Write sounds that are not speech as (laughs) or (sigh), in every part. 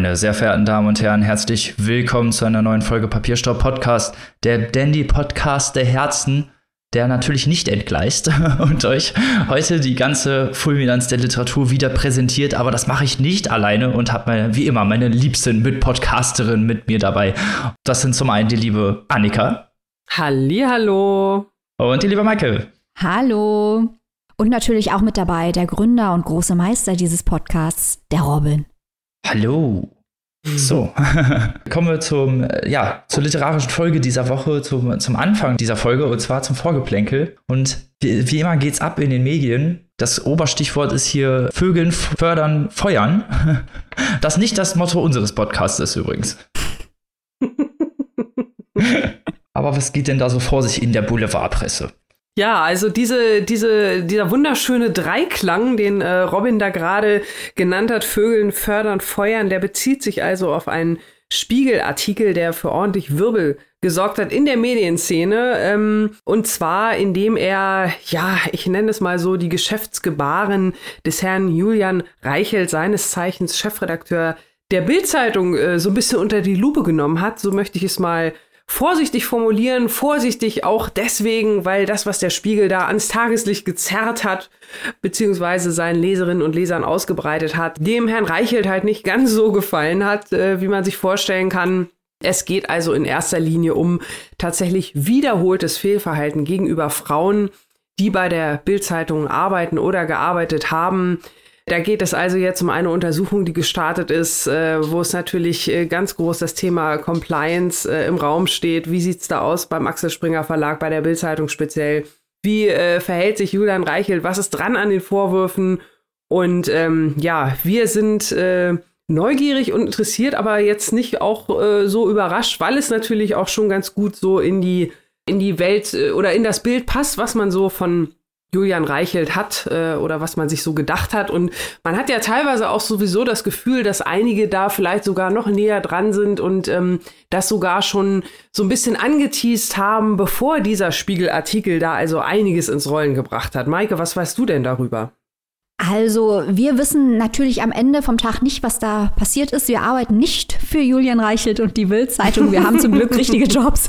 Meine sehr verehrten Damen und Herren, herzlich willkommen zu einer neuen Folge Papierstaub Podcast, der Dandy Podcast der Herzen, der natürlich nicht entgleist (laughs) und euch heute die ganze Fulminanz der Literatur wieder präsentiert, aber das mache ich nicht alleine und habe wie immer meine liebsten Mitpodcasterin mit mir dabei. Das sind zum einen die liebe Annika. Hallihallo. Und die liebe Michael. Hallo. Und natürlich auch mit dabei der Gründer und große Meister dieses Podcasts, der Robin. Hallo. So, (laughs) kommen wir zum, ja, zur literarischen Folge dieser Woche, zum, zum Anfang dieser Folge und zwar zum Vorgeplänkel. Und wie, wie immer geht's ab in den Medien. Das Oberstichwort ist hier Vögeln fördern, feuern. (laughs) Das nicht das Motto unseres Podcasts ist übrigens. (laughs) Aber was geht denn da so vor sich in der Boulevardpresse? Ja, also diese, diese, dieser wunderschöne Dreiklang, den äh, Robin da gerade genannt hat, Vögeln fördern, feuern, der bezieht sich also auf einen Spiegelartikel, der für ordentlich Wirbel gesorgt hat in der Medienszene. Ähm, und zwar, indem er, ja, ich nenne es mal so, die Geschäftsgebaren des Herrn Julian Reichelt, seines Zeichens Chefredakteur der Bildzeitung, äh, so ein bisschen unter die Lupe genommen hat. So möchte ich es mal vorsichtig formulieren, vorsichtig auch deswegen, weil das, was der Spiegel da ans Tageslicht gezerrt hat, beziehungsweise seinen Leserinnen und Lesern ausgebreitet hat, dem Herrn Reichelt halt nicht ganz so gefallen hat, äh, wie man sich vorstellen kann. Es geht also in erster Linie um tatsächlich wiederholtes Fehlverhalten gegenüber Frauen, die bei der Bildzeitung arbeiten oder gearbeitet haben. Da geht es also jetzt um eine Untersuchung, die gestartet ist, äh, wo es natürlich äh, ganz groß das Thema Compliance äh, im Raum steht. Wie sieht's da aus beim Axel Springer Verlag, bei der Bildzeitung speziell? Wie verhält sich Julian Reichelt? Was ist dran an den Vorwürfen? Und ähm, ja, wir sind äh, neugierig und interessiert, aber jetzt nicht auch äh, so überrascht, weil es natürlich auch schon ganz gut so in die in die Welt äh, oder in das Bild passt, was man so von Julian Reichelt hat äh, oder was man sich so gedacht hat. Und man hat ja teilweise auch sowieso das Gefühl, dass einige da vielleicht sogar noch näher dran sind und ähm, das sogar schon so ein bisschen angeteased haben, bevor dieser Spiegelartikel da also einiges ins Rollen gebracht hat. Maike, was weißt du denn darüber? Also, wir wissen natürlich am Ende vom Tag nicht, was da passiert ist. Wir arbeiten nicht für Julian Reichelt und die Bild-Zeitung. Wir haben zum Glück (laughs) richtige Jobs.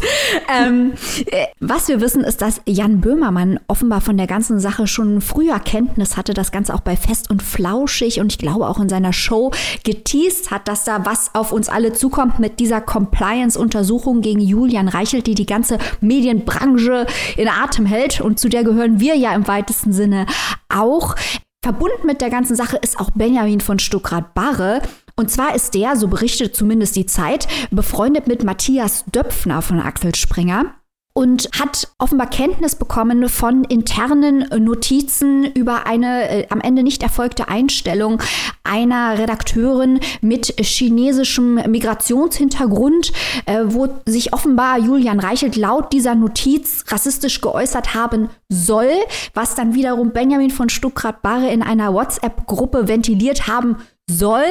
Ähm, äh, was wir wissen, ist, dass Jan Böhmermann offenbar von der ganzen Sache schon früher Kenntnis hatte, das Ganze auch bei Fest und Flauschig und ich glaube auch in seiner Show geteased hat, dass da was auf uns alle zukommt mit dieser Compliance-Untersuchung gegen Julian Reichelt, die die ganze Medienbranche in Atem hält und zu der gehören wir ja im weitesten Sinne auch. Verbunden mit der ganzen Sache ist auch Benjamin von Stuckrad-Barre. Und zwar ist der, so berichtet zumindest die Zeit, befreundet mit Matthias Döpfner von Axel Springer und hat offenbar Kenntnis bekommen von internen Notizen über eine äh, am Ende nicht erfolgte Einstellung einer Redakteurin mit chinesischem Migrationshintergrund, äh, wo sich offenbar Julian Reichelt laut dieser Notiz rassistisch geäußert haben soll, was dann wiederum Benjamin von Stuckrad-Barre in einer WhatsApp-Gruppe ventiliert haben soll.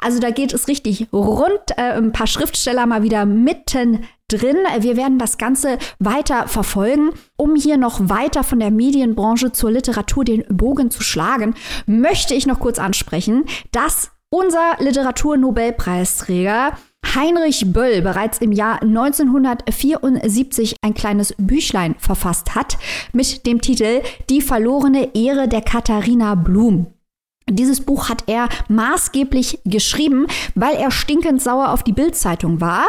Also da geht es richtig rund. Äh, ein paar Schriftsteller mal wieder mitten drin. Wir werden das Ganze weiter verfolgen. Um hier noch weiter von der Medienbranche zur Literatur den Bogen zu schlagen, möchte ich noch kurz ansprechen, dass unser Literaturnobelpreisträger Heinrich Böll bereits im Jahr 1974 ein kleines Büchlein verfasst hat mit dem Titel Die verlorene Ehre der Katharina Blum. Dieses Buch hat er maßgeblich geschrieben, weil er stinkend sauer auf die Bildzeitung war.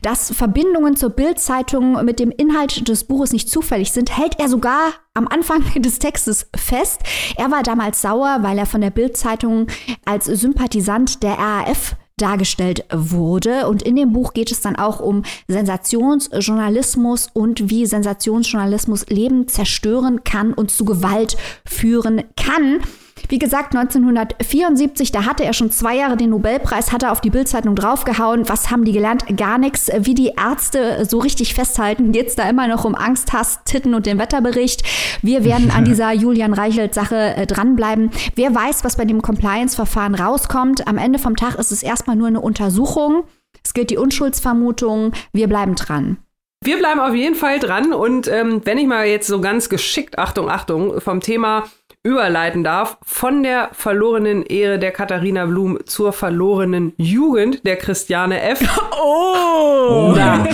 Dass Verbindungen zur Bildzeitung mit dem Inhalt des Buches nicht zufällig sind, hält er sogar am Anfang (laughs) des Textes fest. Er war damals sauer, weil er von der Bildzeitung als Sympathisant der RAF dargestellt wurde. Und in dem Buch geht es dann auch um Sensationsjournalismus und wie Sensationsjournalismus Leben zerstören kann und zu Gewalt führen kann. Wie gesagt, 1974, da hatte er schon zwei Jahre den Nobelpreis, hat er auf die Bildzeitung draufgehauen. Was haben die gelernt? Gar nichts. Wie die Ärzte so richtig festhalten, geht es da immer noch um Angst, Hass, Titten und den Wetterbericht. Wir werden an (laughs) dieser Julian Reichelt-Sache äh, dranbleiben. Wer weiß, was bei dem Compliance-Verfahren rauskommt. Am Ende vom Tag ist es erstmal nur eine Untersuchung. Es gilt die Unschuldsvermutung. Wir bleiben dran. Wir bleiben auf jeden Fall dran und ähm, wenn ich mal jetzt so ganz geschickt, Achtung, Achtung, vom Thema überleiten darf, von der verlorenen Ehre der Katharina Blum zur verlorenen Jugend der Christiane F. (laughs) Oh! Na,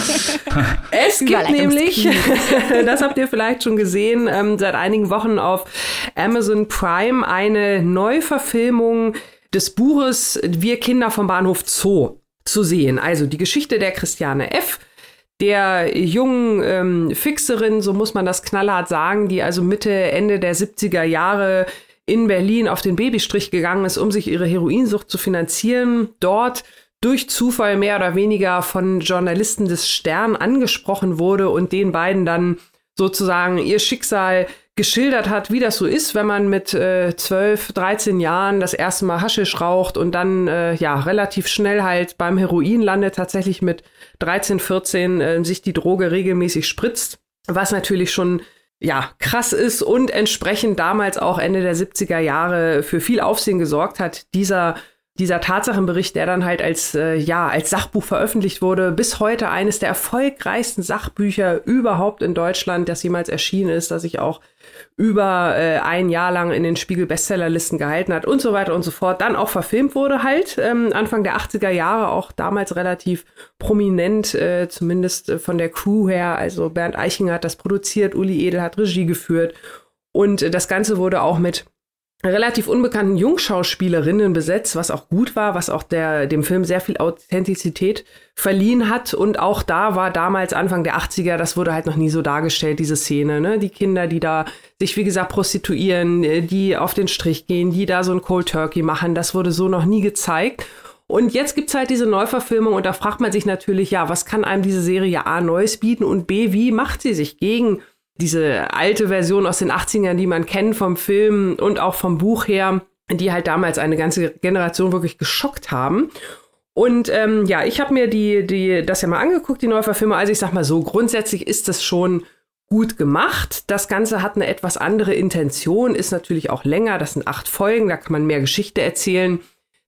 (laughs) es gibt nämlich, (laughs) das habt ihr vielleicht schon gesehen, ähm, seit einigen Wochen auf Amazon Prime eine Neuverfilmung des Buches Wir Kinder vom Bahnhof Zoo zu sehen. Also die Geschichte der Christiane F., der jungen ähm, Fixerin, so muss man das knallhart sagen, die also Mitte, Ende der 70er Jahre in Berlin auf den Babystrich gegangen ist, um sich ihre Heroinsucht zu finanzieren, dort durch Zufall mehr oder weniger von Journalisten des Stern angesprochen wurde und den beiden dann sozusagen ihr Schicksal geschildert hat, wie das so ist, wenn man mit äh, 12, 13 Jahren das erste Mal Haschisch raucht und dann äh, ja relativ schnell halt beim Heroin landet, tatsächlich mit 13, 14 äh, sich die Droge regelmäßig spritzt, was natürlich schon ja, krass ist und entsprechend damals auch Ende der 70er Jahre für viel Aufsehen gesorgt hat, dieser dieser Tatsachenbericht, der dann halt als, äh, ja, als Sachbuch veröffentlicht wurde, bis heute eines der erfolgreichsten Sachbücher überhaupt in Deutschland, das jemals erschienen ist, das sich auch über äh, ein Jahr lang in den Spiegel Bestsellerlisten gehalten hat und so weiter und so fort, dann auch verfilmt wurde halt, ähm, Anfang der 80er Jahre auch damals relativ prominent, äh, zumindest äh, von der Crew her, also Bernd Eichinger hat das produziert, Uli Edel hat Regie geführt und äh, das Ganze wurde auch mit relativ unbekannten Jungschauspielerinnen besetzt, was auch gut war, was auch der, dem Film sehr viel Authentizität verliehen hat. Und auch da war damals Anfang der 80er, das wurde halt noch nie so dargestellt, diese Szene, ne? Die Kinder, die da sich, wie gesagt, prostituieren, äh, die auf den Strich gehen, die da so ein Cold Turkey machen, das wurde so noch nie gezeigt. Und jetzt gibt's halt diese Neuverfilmung und da fragt man sich natürlich, ja, was kann einem diese Serie A Neues bieten und B, wie macht sie sich gegen diese alte Version aus den 80ern, die man kennt vom Film und auch vom Buch her, die halt damals eine ganze Generation wirklich geschockt haben. Und ähm, ja, ich habe mir die, die, das ja mal angeguckt, die Neuverfilmung. Also ich sag mal so, grundsätzlich ist das schon gut gemacht. Das Ganze hat eine etwas andere Intention, ist natürlich auch länger. Das sind acht Folgen, da kann man mehr Geschichte erzählen.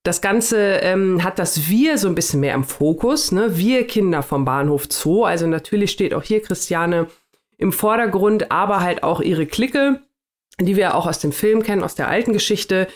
Das Ganze ähm, hat das Wir so ein bisschen mehr im Fokus. Ne? Wir Kinder vom Bahnhof Zoo. Also natürlich steht auch hier Christiane im Vordergrund, aber halt auch ihre Clique, die wir auch aus dem Film kennen, aus der alten Geschichte,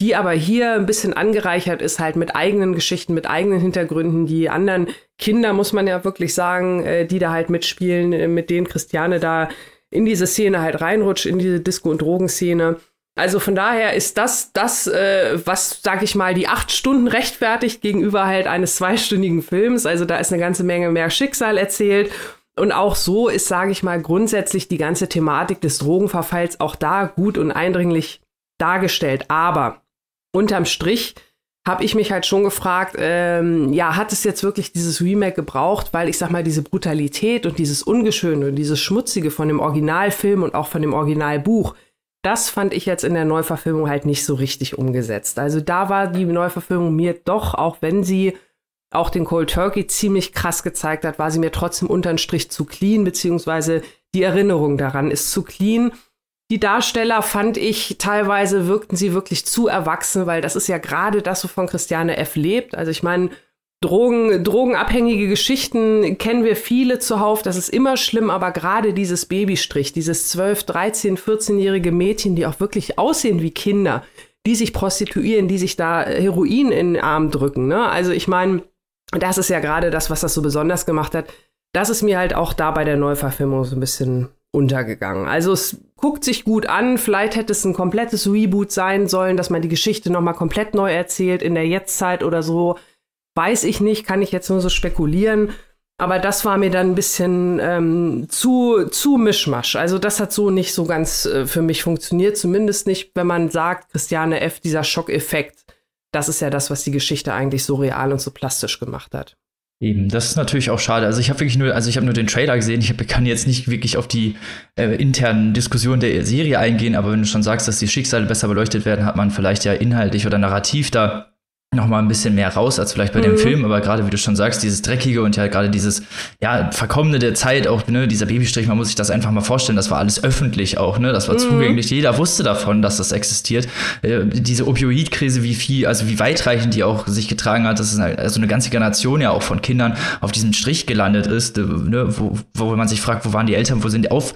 die aber hier ein bisschen angereichert ist, halt mit eigenen Geschichten, mit eigenen Hintergründen. Die anderen Kinder, muss man ja wirklich sagen, äh, die da halt mitspielen, äh, mit denen Christiane da in diese Szene halt reinrutscht, in diese Disco- und Drogenszene. Also von daher ist das das, äh, was, sag ich mal, die acht Stunden rechtfertigt gegenüber halt eines zweistündigen Films. Also da ist eine ganze Menge mehr Schicksal erzählt und auch so ist, sage ich mal, grundsätzlich die ganze Thematik des Drogenverfalls auch da gut und eindringlich dargestellt. Aber unterm Strich habe ich mich halt schon gefragt, ähm, ja, hat es jetzt wirklich dieses Remake gebraucht, weil ich sag mal, diese Brutalität und dieses Ungeschöne und dieses Schmutzige von dem Originalfilm und auch von dem Originalbuch, das fand ich jetzt in der Neuverfilmung halt nicht so richtig umgesetzt. Also da war die Neuverfilmung mir doch, auch wenn sie auch den Cold Turkey ziemlich krass gezeigt hat, war sie mir trotzdem unterm Strich zu clean, beziehungsweise die Erinnerung daran ist zu clean. Die Darsteller fand ich teilweise wirkten sie wirklich zu erwachsen, weil das ist ja gerade das, wovon Christiane F. lebt. Also ich meine, Drogen, drogenabhängige Geschichten kennen wir viele zuhauf. Das ist immer schlimm, aber gerade dieses Babystrich, dieses 12, 13, 14-jährige Mädchen, die auch wirklich aussehen wie Kinder, die sich prostituieren, die sich da Heroin in den Arm drücken. Ne? Also ich meine, das ist ja gerade das, was das so besonders gemacht hat. Das ist mir halt auch da bei der Neuverfilmung so ein bisschen untergegangen. Also es guckt sich gut an. Vielleicht hätte es ein komplettes Reboot sein sollen, dass man die Geschichte noch mal komplett neu erzählt in der Jetztzeit oder so. Weiß ich nicht, kann ich jetzt nur so spekulieren. Aber das war mir dann ein bisschen ähm, zu, zu Mischmasch. Also das hat so nicht so ganz äh, für mich funktioniert. Zumindest nicht, wenn man sagt, Christiane F., dieser Schockeffekt das ist ja das, was die Geschichte eigentlich so real und so plastisch gemacht hat. Eben, das ist natürlich auch schade. Also ich habe wirklich nur, also ich habe nur den Trailer gesehen. Ich hab, kann jetzt nicht wirklich auf die äh, internen Diskussionen der Serie eingehen, aber wenn du schon sagst, dass die Schicksale besser beleuchtet werden, hat man vielleicht ja inhaltlich oder narrativ da noch mal ein bisschen mehr raus als vielleicht bei mhm. dem Film, aber gerade wie du schon sagst, dieses dreckige und ja gerade dieses ja verkommene der Zeit auch ne dieser Babystrich, man muss sich das einfach mal vorstellen, das war alles öffentlich auch, ne, das war mhm. zugänglich, jeder wusste davon, dass das existiert. Äh, diese Opioidkrise, wie viel, also wie weitreichend die auch sich getragen hat, dass es halt, also eine ganze Generation ja auch von Kindern auf diesem Strich gelandet ist, äh, ne, wo, wo man sich fragt, wo waren die Eltern, wo sind die auf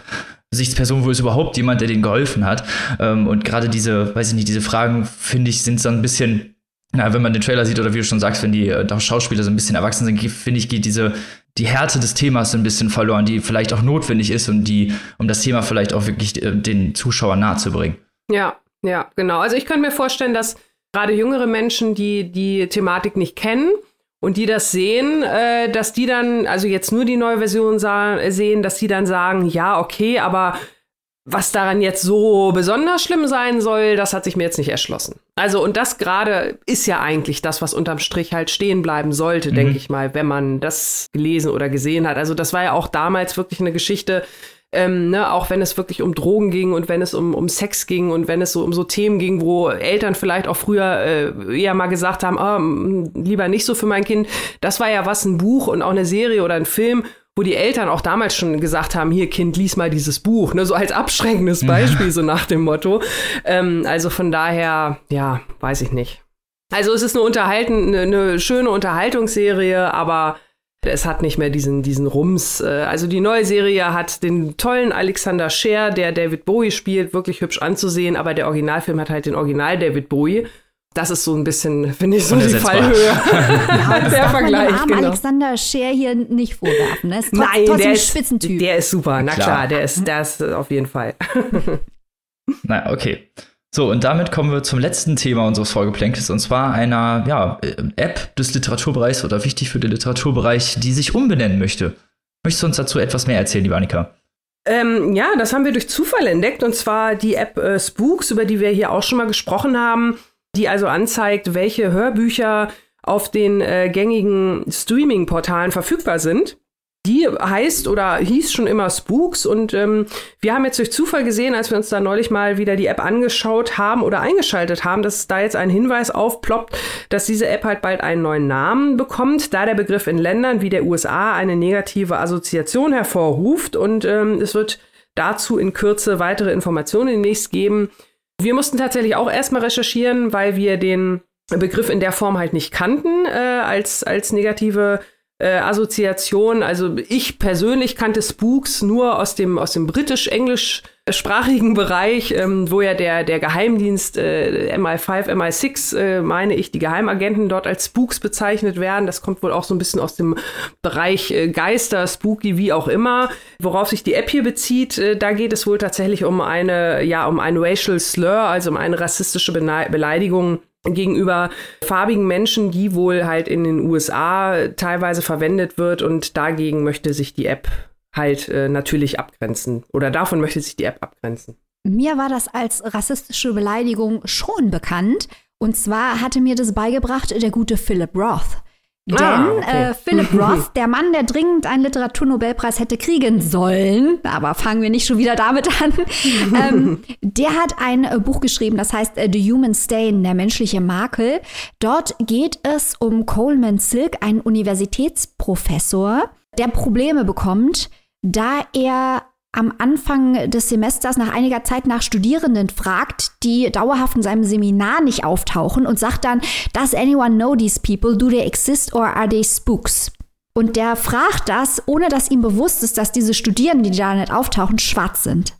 Gesichtsperson, wo ist überhaupt jemand, der denen geholfen hat? Ähm, und gerade diese, weiß ich nicht, diese Fragen, finde ich, sind so ein bisschen, na, wenn man den Trailer sieht oder wie du schon sagst, wenn die äh, Schauspieler so ein bisschen erwachsen sind, finde ich, geht diese, die Härte des Themas so ein bisschen verloren, die vielleicht auch notwendig ist und die, um das Thema vielleicht auch wirklich äh, den Zuschauern nahe zu bringen. Ja, ja, genau. Also ich könnte mir vorstellen, dass gerade jüngere Menschen, die die Thematik nicht kennen, und die das sehen, äh, dass die dann, also jetzt nur die neue Version sehen, dass die dann sagen, ja, okay, aber was daran jetzt so besonders schlimm sein soll, das hat sich mir jetzt nicht erschlossen. Also, und das gerade ist ja eigentlich das, was unterm Strich halt stehen bleiben sollte, mhm. denke ich mal, wenn man das gelesen oder gesehen hat. Also, das war ja auch damals wirklich eine Geschichte, ähm, ne, auch wenn es wirklich um Drogen ging und wenn es um, um Sex ging und wenn es so um so Themen ging, wo Eltern vielleicht auch früher äh, eher mal gesagt haben, oh, lieber nicht so für mein Kind. Das war ja was, ein Buch und auch eine Serie oder ein Film, wo die Eltern auch damals schon gesagt haben, hier Kind, lies mal dieses Buch, ne, so als abschreckendes Beispiel, so nach dem Motto. Ähm, also von daher, ja, weiß ich nicht. Also es ist eine unterhalten, eine, eine schöne Unterhaltungsserie, aber es hat nicht mehr diesen, diesen Rums. Äh, also die neue Serie hat den tollen Alexander Scher, der David Bowie spielt, wirklich hübsch anzusehen, aber der Originalfilm hat halt den Original David Bowie. Das ist so ein bisschen, finde ich, so die Fallhöhe. (laughs) ja, (laughs) der Vergleich. Man dem genau. Alexander Scher hier nicht vorwerfen. Ne? Ist Nein, der ist, Spitzentyp. der ist super. Na klar, klar der, ist, der ist auf jeden Fall. (laughs) Na, okay. So, und damit kommen wir zum letzten Thema unseres Vorgeplänkels, und zwar einer ja, äh, App des Literaturbereichs oder wichtig für den Literaturbereich, die sich umbenennen möchte. Möchtest du uns dazu etwas mehr erzählen, liebe Annika? Ähm, ja, das haben wir durch Zufall entdeckt, und zwar die App äh, Spooks, über die wir hier auch schon mal gesprochen haben, die also anzeigt, welche Hörbücher auf den äh, gängigen Streaming-Portalen verfügbar sind. Die heißt oder hieß schon immer Spooks und ähm, wir haben jetzt durch Zufall gesehen, als wir uns da neulich mal wieder die App angeschaut haben oder eingeschaltet haben, dass da jetzt ein Hinweis aufploppt, dass diese App halt bald einen neuen Namen bekommt, da der Begriff in Ländern wie der USA eine negative Assoziation hervorruft und ähm, es wird dazu in Kürze weitere Informationen demnächst geben. Wir mussten tatsächlich auch erstmal recherchieren, weil wir den Begriff in der Form halt nicht kannten äh, als, als negative äh, Assoziation. Also ich persönlich kannte Spooks nur aus dem, aus dem britisch-englischsprachigen Bereich, ähm, wo ja der, der Geheimdienst äh, MI5, MI6, äh, meine ich, die Geheimagenten dort als Spooks bezeichnet werden. Das kommt wohl auch so ein bisschen aus dem Bereich äh, Geister, Spooky, wie auch immer. Worauf sich die App hier bezieht, äh, da geht es wohl tatsächlich um eine, ja, um ein Racial Slur, also um eine rassistische Beleidigung gegenüber farbigen Menschen, die wohl halt in den USA teilweise verwendet wird und dagegen möchte sich die App halt äh, natürlich abgrenzen oder davon möchte sich die App abgrenzen. Mir war das als rassistische Beleidigung schon bekannt und zwar hatte mir das beigebracht der gute Philip Roth. Denn ah, okay. äh, Philip (laughs) Roth, der Mann, der dringend einen Literaturnobelpreis hätte kriegen sollen, aber fangen wir nicht schon wieder damit an, (laughs) ähm, der hat ein äh, Buch geschrieben, das heißt äh, The Human Stain, der menschliche Makel. Dort geht es um Coleman Silk, einen Universitätsprofessor, der Probleme bekommt, da er am Anfang des Semesters nach einiger Zeit nach Studierenden fragt, die dauerhaft in seinem Seminar nicht auftauchen und sagt dann, does anyone know these people? Do they exist or are they spooks? Und der fragt das, ohne dass ihm bewusst ist, dass diese Studierenden, die da nicht auftauchen, schwarz sind.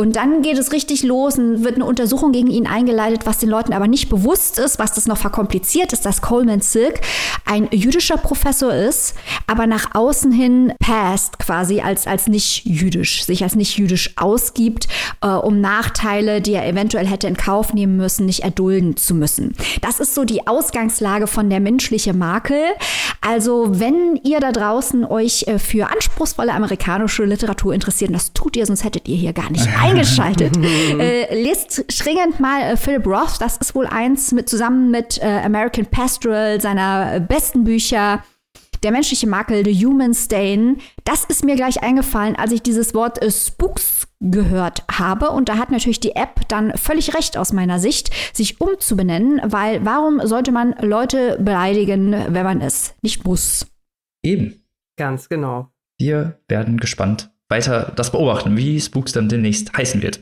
Und dann geht es richtig los und wird eine Untersuchung gegen ihn eingeleitet, was den Leuten aber nicht bewusst ist, was das noch verkompliziert ist, dass Coleman Silk ein jüdischer Professor ist, aber nach außen hin passt quasi als, als nicht jüdisch, sich als nicht jüdisch ausgibt, äh, um Nachteile, die er eventuell hätte in Kauf nehmen müssen, nicht erdulden zu müssen. Das ist so die Ausgangslage von der menschliche Makel. Also wenn ihr da draußen euch äh, für anspruchsvolle amerikanische Literatur interessiert, das tut ihr, sonst hättet ihr hier gar nicht (laughs) eingeschaltet. (laughs) äh, lest dringend mal äh, Philip Roth, das ist wohl eins mit zusammen mit äh, American Pastoral, seiner besten Bücher. Der menschliche Makel, The Human Stain, das ist mir gleich eingefallen, als ich dieses Wort äh, Spooks gehört habe. Und da hat natürlich die App dann völlig recht aus meiner Sicht, sich umzubenennen, weil warum sollte man Leute beleidigen, wenn man es nicht muss? Eben. Ganz genau. Wir werden gespannt, weiter das beobachten, wie Spooks dann demnächst heißen wird.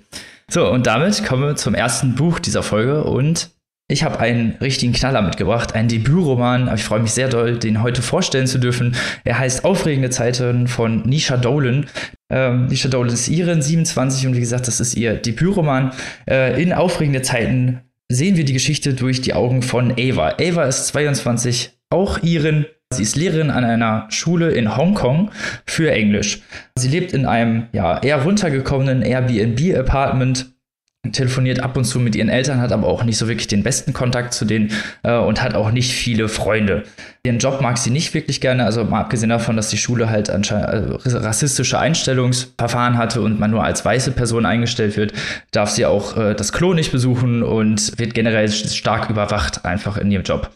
So, und damit kommen wir zum ersten Buch dieser Folge und Ich habe einen richtigen Knaller mitgebracht, einen Debütroman. Ich freue mich sehr doll, den heute vorstellen zu dürfen. Er heißt Aufregende Zeiten von Nisha Dolan. Ähm, Nisha Dolan ist Iren, 27 und wie gesagt, das ist ihr Debütroman. Äh, in Aufregende Zeiten sehen wir die Geschichte durch die Augen von Ava. Ava ist 22, auch Iren. Sie ist Lehrerin an einer Schule in Hongkong für Englisch. Sie lebt in einem ja, eher runtergekommenen Airbnb-Apartment telefoniert ab und zu mit ihren Eltern, hat aber auch nicht so wirklich den besten Kontakt zu denen äh, und hat auch nicht viele Freunde. Ihren Job mag sie nicht wirklich gerne, also mal abgesehen davon, dass die Schule halt anscheinend äh, rassistische Einstellungsverfahren hatte und man nur als weiße Person eingestellt wird, darf sie auch äh, das Klo nicht besuchen und wird generell stark überwacht einfach in ihrem Job.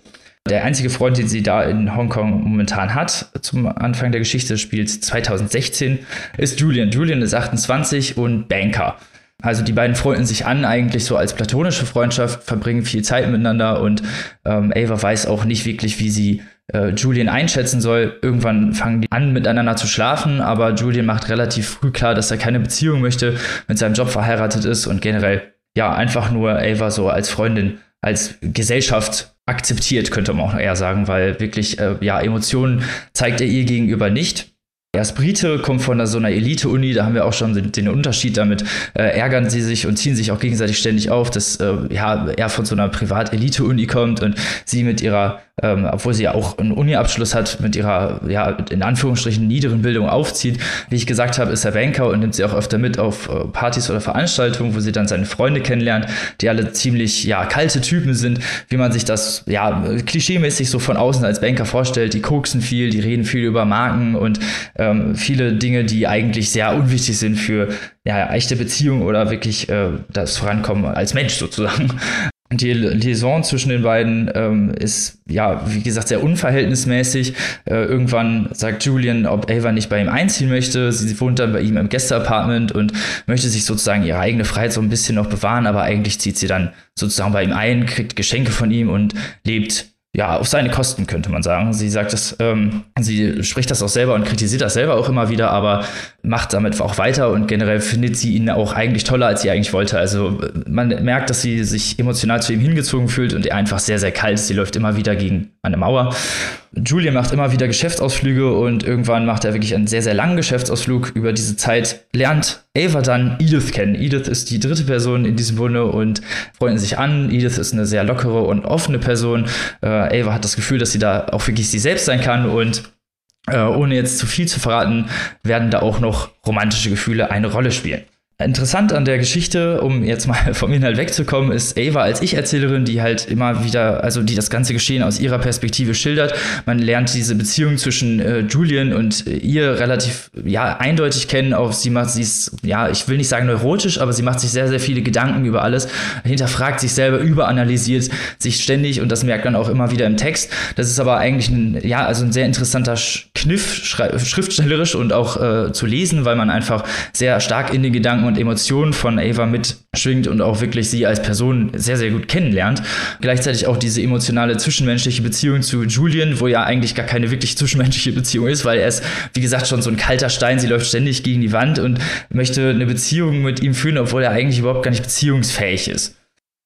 Der einzige Freund, den sie da in Hongkong momentan hat, zum Anfang der Geschichte des Spiels 2016, ist Julian. Julian ist 28 und Banker. Also die beiden freunden sich an, eigentlich so als platonische Freundschaft, verbringen viel Zeit miteinander und ähm, Ava weiß auch nicht wirklich, wie sie äh, Julian einschätzen soll. Irgendwann fangen die an, miteinander zu schlafen, aber Julian macht relativ früh klar, dass er keine Beziehung möchte, mit seinem Job verheiratet ist und generell ja einfach nur Ava so als Freundin, als Gesellschaft akzeptiert, könnte man auch eher sagen, weil wirklich äh, ja Emotionen zeigt er ihr gegenüber nicht. Er ist Brite, kommt von so einer Elite-Uni, da haben wir auch schon den, Unterschied damit. Äh, ärgern sie sich und ziehen sich auch gegenseitig ständig auf, dass äh, ja, er von so einer Privat-Elite-Uni kommt und sie mit ihrer ähm, obwohl sie ja auch einen Uni-Abschluss hat, mit ihrer, ja, in Anführungsstrichen niederen Bildung aufzieht. Wie ich gesagt habe, ist er Banker und nimmt sie auch öfter mit auf äh, Partys oder Veranstaltungen, wo sie dann seine Freunde kennenlernt, die alle ziemlich, ja, kalte Typen sind, wie man sich das, ja, klischeemäßig so von außen als Banker vorstellt. Die koksen viel, die reden viel über Marken und ähm, viele Dinge, die eigentlich sehr unwichtig sind für ja, echte Beziehungen oder wirklich äh, das Vorankommen als Mensch sozusagen die Liaison zwischen den beiden ähm, ist, ja, wie gesagt, sehr unverhältnismäßig. Äh, irgendwann sagt Julian, ob Ava nicht bei ihm einziehen möchte. Sie wohnt dann bei ihm im Gästeapartment und möchte sich sozusagen ihre eigene Freiheit so ein bisschen noch bewahren, aber eigentlich zieht sie dann sozusagen bei ihm ein, kriegt Geschenke von ihm und lebt ja, auf seine Kosten könnte man sagen. Sie sagt das, ähm, sie spricht das auch selber und kritisiert das selber auch immer wieder, aber macht damit auch weiter und generell findet sie ihn auch eigentlich toller, als sie eigentlich wollte. Also man merkt, dass sie sich emotional zu ihm hingezogen fühlt und er einfach sehr, sehr kalt ist. Sie läuft immer wieder gegen eine Mauer. Julian macht immer wieder Geschäftsausflüge und irgendwann macht er wirklich einen sehr, sehr langen Geschäftsausflug. Über diese Zeit lernt Ava dann Edith kennen. Edith ist die dritte Person in diesem Bunde und freunden sich an. Edith ist eine sehr lockere und offene Person. Äh, Ava hat das Gefühl, dass sie da auch wirklich sie selbst sein kann und äh, ohne jetzt zu viel zu verraten, werden da auch noch romantische Gefühle eine Rolle spielen. Interessant an der Geschichte, um jetzt mal (laughs) vom Inhalt wegzukommen, ist Ava als Ich-Erzählerin, die halt immer wieder, also die das ganze Geschehen aus ihrer Perspektive schildert. Man lernt diese Beziehung zwischen äh, Julian und äh, ihr relativ, ja, eindeutig kennen. Auch sie macht, sie ist, ja, ich will nicht sagen neurotisch, aber sie macht sich sehr, sehr viele Gedanken über alles, hinterfragt sich selber, überanalysiert sich ständig und das merkt man auch immer wieder im Text. Das ist aber eigentlich ein, ja, also ein sehr interessanter Kniff, schriftstellerisch und auch äh, zu lesen, weil man einfach sehr stark in den Gedanken und Emotionen von Ava mitschwingt und auch wirklich sie als Person sehr, sehr gut kennenlernt. Gleichzeitig auch diese emotionale zwischenmenschliche Beziehung zu Julian, wo ja eigentlich gar keine wirklich zwischenmenschliche Beziehung ist, weil er ist, wie gesagt, schon so ein kalter Stein. Sie läuft ständig gegen die Wand und möchte eine Beziehung mit ihm führen, obwohl er eigentlich überhaupt gar nicht beziehungsfähig ist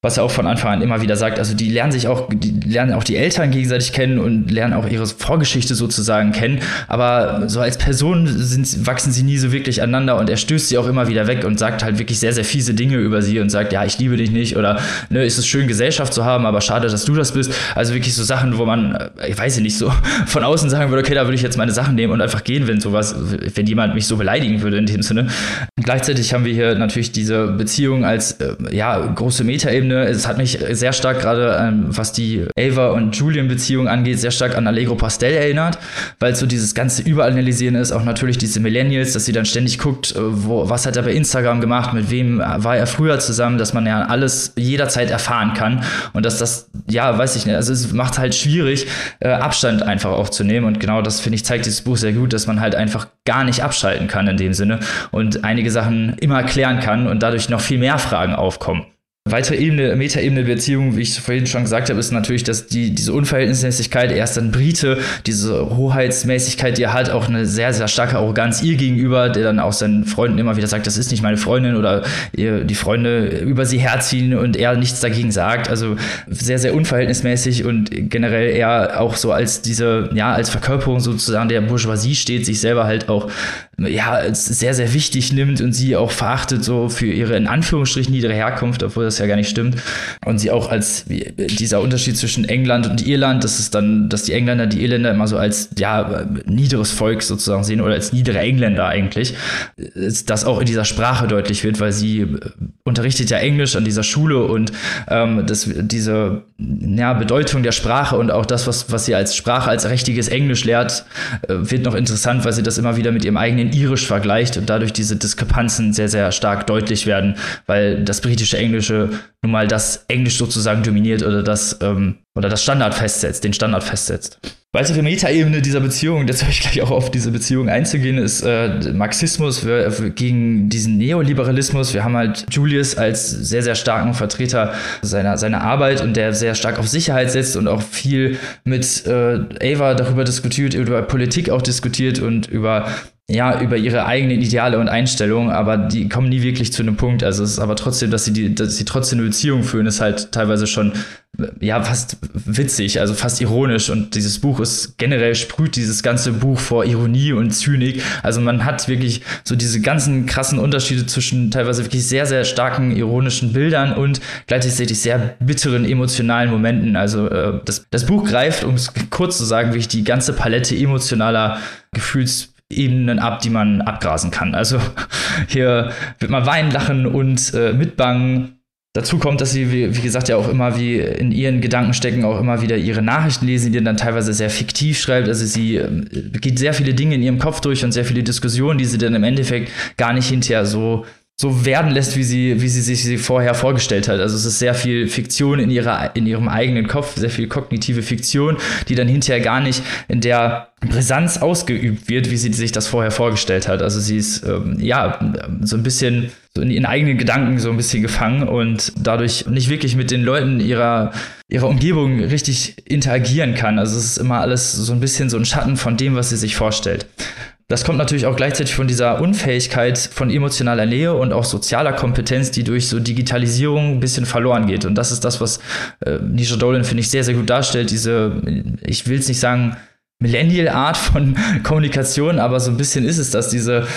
was er auch von Anfang an immer wieder sagt. Also die lernen sich auch, die lernen auch die Eltern gegenseitig kennen und lernen auch ihre Vorgeschichte sozusagen kennen. Aber so als Person sind, wachsen sie nie so wirklich aneinander und er stößt sie auch immer wieder weg und sagt halt wirklich sehr, sehr fiese Dinge über sie und sagt, ja, ich liebe dich nicht oder ne, ist es schön, Gesellschaft zu haben, aber schade, dass du das bist. Also wirklich so Sachen, wo man, äh, ich weiß nicht, so (laughs) von außen sagen würde, okay, da würde ich jetzt meine Sachen nehmen und einfach gehen, wenn sowas, wenn jemand mich so beleidigen würde in dem Sinne. Und gleichzeitig haben wir hier natürlich diese Beziehung als äh, ja, große Metaebene finde, es hat mich sehr stark gerade, ähm, was die Ava und Julian-Beziehung angeht, sehr stark an Allegro Pastel erinnert, weil so dieses ganze Überanalysieren ist, auch natürlich diese Millennials, dass sie dann ständig guckt, äh, wo, was hat er bei Instagram gemacht, mit wem war er früher zusammen, dass man ja alles jederzeit erfahren kann und dass das, ja, weiß ich nicht, also es macht halt schwierig, äh, Abstand einfach aufzunehmen und genau das, finde ich, zeigt dieses Buch sehr gut, dass man halt einfach gar nicht abschalten kann in dem Sinne und einige Sachen immer klären kann und dadurch noch viel mehr Fragen aufkommen. Weitere Ebene, Metaebene der Beziehung, wie ich vorhin schon gesagt habe, ist natürlich, dass die, diese Unverhältnismäßigkeit, er ist dann Brite, diese Hoheitsmäßigkeit, die er hat, auch eine sehr, sehr starke Arroganz ihr gegenüber, der dann auch seinen Freunden immer wieder sagt, das ist nicht meine Freundin oder die Freunde über sie herziehen und er nichts dagegen sagt. Also sehr, sehr unverhältnismäßig und generell er auch so als diese, ja, als Verkörperung sozusagen der Bourgeoisie steht, sich selber halt auch ja, sehr, sehr wichtig nimmt und sie auch verachtet so für ihre in Anführungsstrichen niedere Herkunft, obwohl das ja gar nicht stimmt. Und sie auch als dieser Unterschied zwischen England und Irland, das ist dann, dass die Engländer die Irländer immer so als ja, niederes Volk sozusagen sehen oder als niedere Engländer eigentlich, das auch in dieser Sprache deutlich wird, weil sie unterrichtet ja Englisch an dieser Schule und ähm, das, diese ja, Bedeutung der Sprache und auch das, was, was sie als Sprache, als richtiges Englisch lehrt, äh, wird noch interessant, weil sie das immer wieder mit ihrem eigenen Irisch vergleicht und dadurch diese Diskrepanzen sehr, sehr stark deutlich werden, weil das britische Englische nun mal das Englisch sozusagen dominiert oder das, ähm, oder das Standard festsetzt, den Standard festsetzt. Weitere Metaebene dieser Beziehung, habe ich gleich auch auf diese Beziehung einzugehen, ist äh, Marxismus gegen diesen Neoliberalismus. Wir haben halt Julius als sehr, sehr starken Vertreter seiner, seiner Arbeit und der sehr stark auf Sicherheit setzt und auch viel mit äh, Ava darüber diskutiert, über Politik auch diskutiert und über ja, über ihre eigenen Ideale und Einstellungen, aber die kommen nie wirklich zu einem Punkt. Also es ist aber trotzdem, dass sie die, dass sie trotzdem eine Beziehung führen, ist halt teilweise schon ja fast witzig, also fast ironisch. Und dieses Buch ist generell sprüht dieses ganze Buch vor Ironie und Zynik. Also man hat wirklich so diese ganzen krassen Unterschiede zwischen teilweise wirklich sehr, sehr starken ironischen Bildern und gleichzeitig sehr bitteren emotionalen Momenten. Also äh, das, das Buch greift, um es kurz zu sagen, wirklich die ganze Palette emotionaler Gefühls Ebenen ab, die man abgrasen kann. Also (laughs) hier wird man weinen, lachen und äh, mitbangen. Dazu kommt, dass sie, wie, wie, gesagt, ja auch immer wie in ihren Gedanken stecken, auch immer wieder ihre Nachrichten lesen, die dann teilweise sehr fiktiv schreibt. Also sie äh, geht sehr viele Dinge in ihrem Kopf durch und sehr viele Diskussionen, die sie dann im Endeffekt gar nicht hinterher so so werden lässt, wie sie, wie sie sich sie vorher vorgestellt hat. Also es ist sehr viel Fiktion in, ihrer, in ihrem eigenen Kopf, sehr viel kognitive Fiktion, die dann hinterher gar nicht in der Brisanz ausgeübt wird, wie sie sich das vorher vorgestellt hat. Also sie ist ähm, ja so ein bisschen so in ihren eigenen Gedanken so ein bisschen gefangen und dadurch nicht wirklich mit den Leuten ihrer, ihrer Umgebung richtig interagieren kann. Also es ist immer alles so ein bisschen so ein Schatten von dem, was sie sich vorstellt. Das kommt natürlich auch gleichzeitig von dieser Unfähigkeit von emotionaler Nähe und auch sozialer Kompetenz, die durch so Digitalisierung ein bisschen verloren geht. Und das ist das, was äh, Nisha Dolan, finde ich, sehr, sehr gut darstellt. Diese, ich will es nicht sagen, Millennial-Art von (laughs) Kommunikation, aber so ein bisschen ist es das. Diese,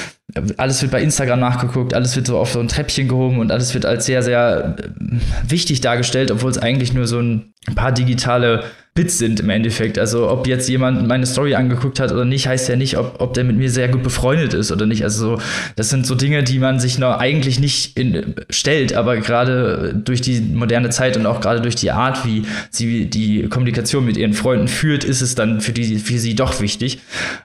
alles wird bei Instagram nachgeguckt, alles wird so auf so ein Treppchen gehoben und alles wird als sehr, sehr äh, wichtig dargestellt, obwohl es eigentlich nur so ein paar digitale Bits sind im Endeffekt. Also ob jetzt jemand meine Story angeguckt hat oder nicht, heißt ja nicht, ob, ob der mit mir sehr gut befreundet ist oder nicht. Also so, das sind so Dinge, die man sich noch eigentlich nicht in, stellt, aber gerade durch die moderne Zeit und auch gerade durch die Art, wie sie die Kommunikation mit ihren Freunden führt, ist es dann für, die, für sie doch wichtig.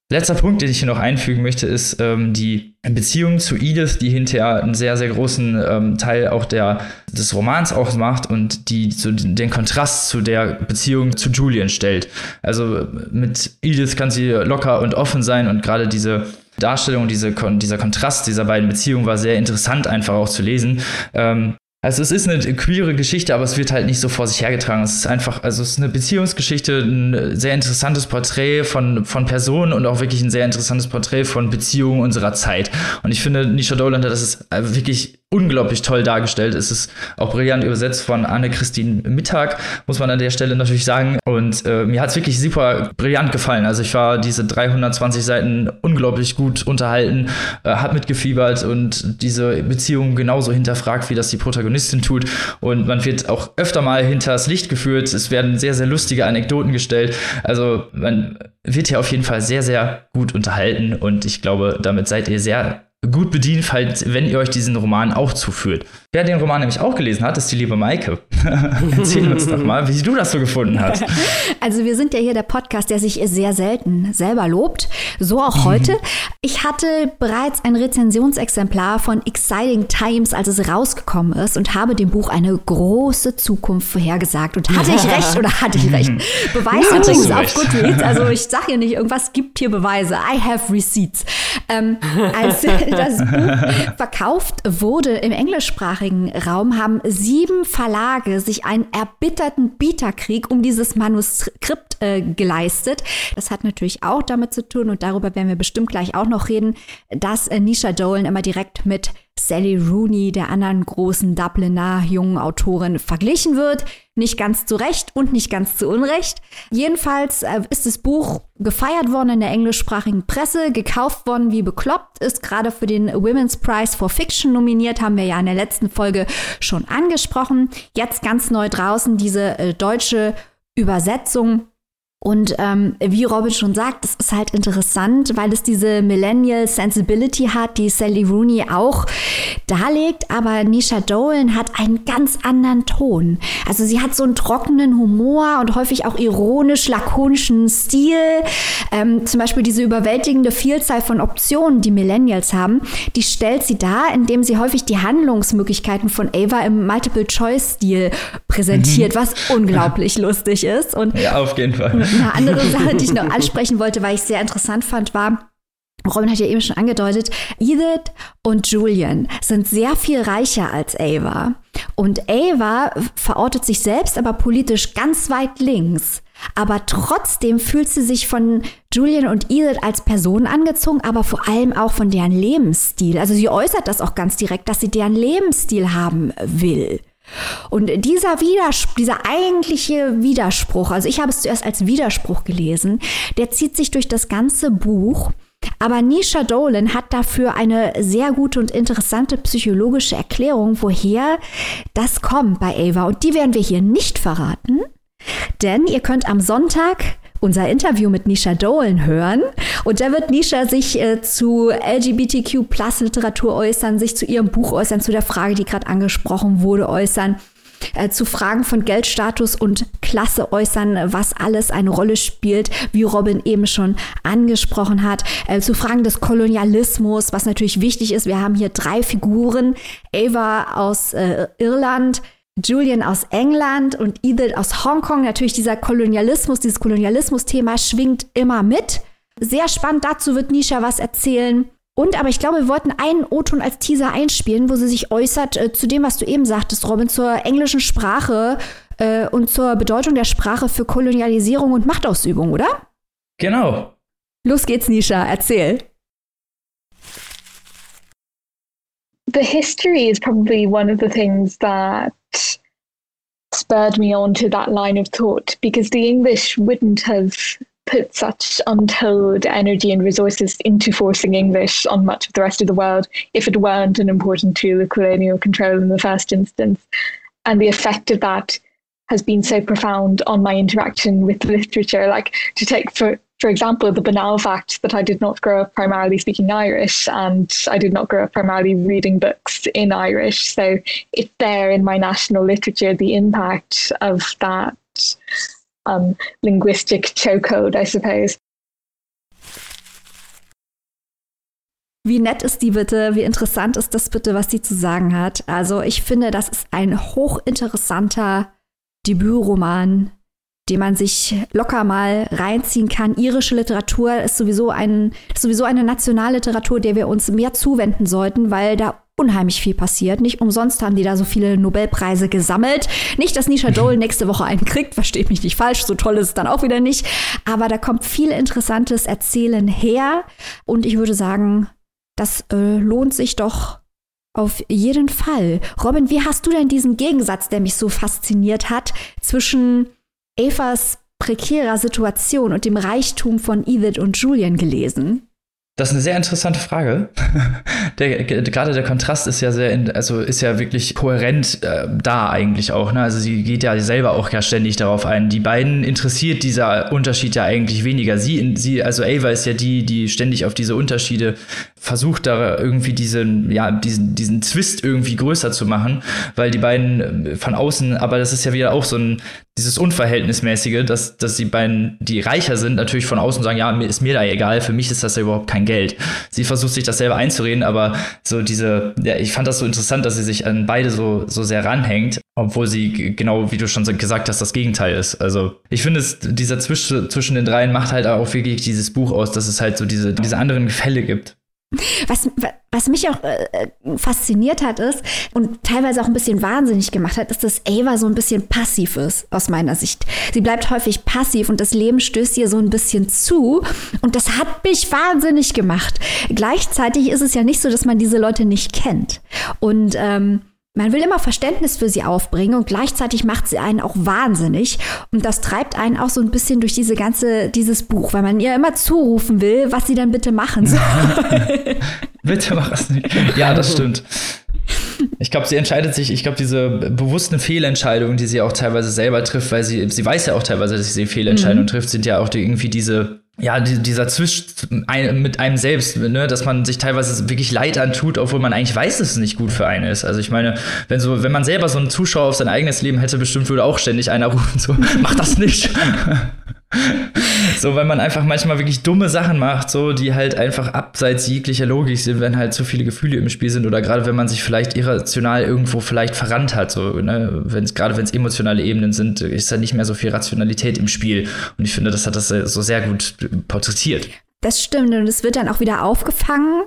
Letzter Punkt, den ich hier noch einfügen möchte, ist ähm, die Beziehung zu Edith, die hinterher einen sehr, sehr großen ähm, Teil auch der, des Romans ausmacht und die so den Kontrast zu der Beziehung zu Julian stellt. Also mit Edith kann sie locker und offen sein und gerade diese Darstellung, diese, dieser Kontrast dieser beiden Beziehungen war sehr interessant einfach auch zu lesen. Ähm, also es ist eine queere Geschichte, aber es wird halt nicht so vor sich hergetragen. Es ist einfach, also es ist eine Beziehungsgeschichte, ein sehr interessantes Porträt von, von Personen und auch wirklich ein sehr interessantes Porträt von Beziehungen unserer Zeit. Und ich finde, Nisha Dolan das ist wirklich unglaublich toll dargestellt. Es ist auch brillant übersetzt von Anne-Christine Mittag, muss man an der Stelle natürlich sagen. Und äh, mir hat es wirklich super brillant gefallen. Also ich war diese 320 Seiten unglaublich gut unterhalten, äh, habe mitgefiebert und diese Beziehung genauso hinterfragt, wie das die Protagonistin tut. Und man wird auch öfter mal hinters Licht geführt. Es werden sehr, sehr lustige Anekdoten gestellt. Also man wird hier auf jeden Fall sehr, sehr gut unterhalten und ich glaube, damit seid ihr sehr gut bedient, falls, wenn ihr euch diesen Roman auch zuführt. Wer den Roman nämlich auch gelesen hat, ist die liebe Maike. (laughs) Erzähl uns doch mal, wie du das so gefunden hast. (laughs) Also wir sind ja hier der Podcast, der sich sehr selten selber lobt. So auch heute. Ich hatte bereits ein Rezensionsexemplar von Exciting Times, als es rausgekommen ist und habe dem Buch eine große Zukunft vorhergesagt. Und hatte ich recht oder hatte ich recht? (laughs) Beweis übrigens auf Goodreads. Also ich sage hier nicht, irgendwas gibt hier Beweise. I have receipts. Ähm, als das Buch verkauft wurde im Englischsprachigen englischsprachigen Raum haben sieben Verlage sich einen erbitterten Bieterkrieg um dieses Manuskript äh, geleistet. Das hat natürlich auch damit zu tun, und darüber werden wir bestimmt gleich auch noch reden, dass äh, Nisha Dolan immer direkt mit Sally Rooney, der anderen großen Dubliner jungen Autorin, verglichen wird. Nicht ganz zu Recht und nicht ganz zu Unrecht. Jedenfalls äh, ist das Buch gefeiert worden in der englischsprachigen Presse, gekauft worden wie bekloppt, ist gerade für den Women's Prize for Fiction nominiert, haben wir ja in der letzten Folge schon angesprochen. Jetzt ganz neu draußen diese äh, deutsche Übersetzung und ähm, wie Robin schon sagt, es ist halt interessant, weil es diese Millennial Sensibility hat, die Sally Rooney auch darlegt, aber Nisha Dolan hat einen ganz anderen Ton. Also sie hat so einen trockenen Humor und häufig auch ironisch lakonischen Stil. Ähm, zum Beispiel diese überwältigende Vielzahl von Optionen, die Millennials haben, die stellt sie dar, indem sie häufig die Handlungsmöglichkeiten von Ava im Multiple-Choice-Stil präsentiert, mhm. was unglaublich lustig ist. Und ja, auf jeden Fall. (laughs) Eine andere (laughs) Sache, die ich noch ansprechen wollte, weil ich sehr interessant fand, war, Robin hat ja eben schon angedeutet, Edith und Julian sind sehr viel reicher als Ava. Und Ava verortet sich selbst aber politisch ganz weit links. Aber trotzdem fühlt sie sich von Julian und Edith als Person angezogen, aber vor allem auch von deren Lebensstil. Also sie äußert das auch ganz direkt, dass sie deren Lebensstil haben will. Und dieser Widerspruch, dieser eigentliche Widerspruch, also ich habe es zuerst als Widerspruch gelesen, der zieht sich durch das ganze Buch. Aber Nisha Dolan hat dafür eine sehr gute und interessante psychologische Erklärung, woher das kommt bei Ava. Und die werden wir hier nicht verraten, denn ihr könnt am Sonntag unser Interview mit Nisha Dolan hören. Und da wird Nisha sich äh, zu LGBTQ-Plus-Literatur äußern, sich zu ihrem Buch äußern, zu der Frage, die gerade angesprochen wurde, äußern. Äh, zu Fragen von Geldstatus und Klasse äußern, was alles eine Rolle spielt, wie Robin eben schon angesprochen hat, äh, zu Fragen des Kolonialismus, was natürlich wichtig ist. Wir haben hier drei Figuren, Ava aus äh, Irland, Julian aus England und Edith aus Hongkong. Natürlich dieser Kolonialismus, dieses Kolonialismus-Thema schwingt immer mit. Sehr spannend, dazu wird Nisha was erzählen. Und aber ich glaube, wir wollten einen O-Ton als Teaser einspielen, wo sie sich äußert äh, zu dem, was du eben sagtest, Robin, zur englischen Sprache äh, und zur Bedeutung der Sprache für Kolonialisierung und Machtausübung, oder? Genau. Los geht's, Nisha, erzähl. The history is probably one of the things that spurred me on to that line of thought because the English wouldn't have put such untold energy and resources into forcing English on much of the rest of the world if it weren't an important tool of colonial control in the first instance. And the effect of that has been so profound on my interaction with the literature. Like to take for for example, the banal fact that I did not grow up primarily speaking Irish and I did not grow up primarily reading books in Irish. So it's there in my national literature, the impact of that um, linguistic chokehold, I suppose. Wie nett ist die bitte? Wie interessant ist das bitte, was sie zu sagen hat? Also ich finde, das ist ein hochinteressanter Debütroman den man sich locker mal reinziehen kann. Irische Literatur ist sowieso, ein, ist sowieso eine Nationalliteratur, der wir uns mehr zuwenden sollten, weil da unheimlich viel passiert. Nicht umsonst haben die da so viele Nobelpreise gesammelt. Nicht, dass Nisha Dole (laughs) nächste Woche einen kriegt, versteht mich nicht falsch, so toll ist es dann auch wieder nicht. Aber da kommt viel interessantes Erzählen her. Und ich würde sagen, das äh, lohnt sich doch auf jeden Fall. Robin, wie hast du denn diesen Gegensatz, der mich so fasziniert hat, zwischen Evas prekärer Situation und dem Reichtum von Edith und Julian gelesen? Das ist eine sehr interessante Frage. (laughs) Der, gerade der Kontrast ist ja sehr, also ist ja wirklich kohärent äh, da eigentlich auch. Ne? Also sie geht ja selber auch ja ständig darauf ein. Die beiden interessiert dieser Unterschied ja eigentlich weniger. Sie, sie, also Ava ist ja die, die ständig auf diese Unterschiede versucht, da irgendwie diesen, ja, diesen, diesen Zwist irgendwie größer zu machen, weil die beiden äh, von außen, aber das ist ja wieder auch so ein, dieses Unverhältnismäßige, dass, dass die beiden, die reicher sind, natürlich von außen sagen, ja, mir ist mir da egal, für mich ist das ja überhaupt kein Geld. Sie versucht sich das selber einzureden, aber so diese, ja, ich fand das so interessant, dass sie sich an beide so, so sehr ranhängt, obwohl sie genau, wie du schon gesagt hast, das Gegenteil ist. Also ich finde es, dieser Zwisch zwischen den dreien macht halt auch wirklich dieses Buch aus, dass es halt so diese, diese anderen Gefälle gibt. Was, was mich auch äh, fasziniert hat ist und teilweise auch ein bisschen wahnsinnig gemacht hat, ist, dass Ava so ein bisschen passiv ist, aus meiner Sicht. Sie bleibt häufig passiv und das Leben stößt ihr so ein bisschen zu und das hat mich wahnsinnig gemacht. Gleichzeitig ist es ja nicht so, dass man diese Leute nicht kennt. Und ähm, man will immer Verständnis für sie aufbringen und gleichzeitig macht sie einen auch wahnsinnig. Und das treibt einen auch so ein bisschen durch diese ganze, dieses Buch, weil man ihr immer zurufen will, was sie dann bitte machen soll. (laughs) bitte mach es nicht. Ja, das stimmt. Ich glaube, sie entscheidet sich, ich glaube, diese bewussten Fehlentscheidungen, die sie auch teilweise selber trifft, weil sie, sie weiß ja auch teilweise, dass sie Fehlentscheidungen mhm. trifft, sind ja auch die, irgendwie diese ja, dieser Zwisch mit einem selbst, ne, dass man sich teilweise wirklich Leid antut, obwohl man eigentlich weiß, dass es nicht gut für einen ist. Also ich meine, wenn so, wenn man selber so einen Zuschauer auf sein eigenes Leben hätte, bestimmt würde auch ständig einer rufen, so, (laughs) mach das nicht. (laughs) so, wenn man einfach manchmal wirklich dumme Sachen macht, so, die halt einfach abseits jeglicher Logik sind, wenn halt zu viele Gefühle im Spiel sind oder gerade wenn man sich vielleicht irrational irgendwo vielleicht verrannt hat, so, ne, wenn es, gerade wenn es emotionale Ebenen sind, ist da nicht mehr so viel Rationalität im Spiel. Und ich finde, das hat das so sehr gut porträtiert. Das stimmt und es wird dann auch wieder aufgefangen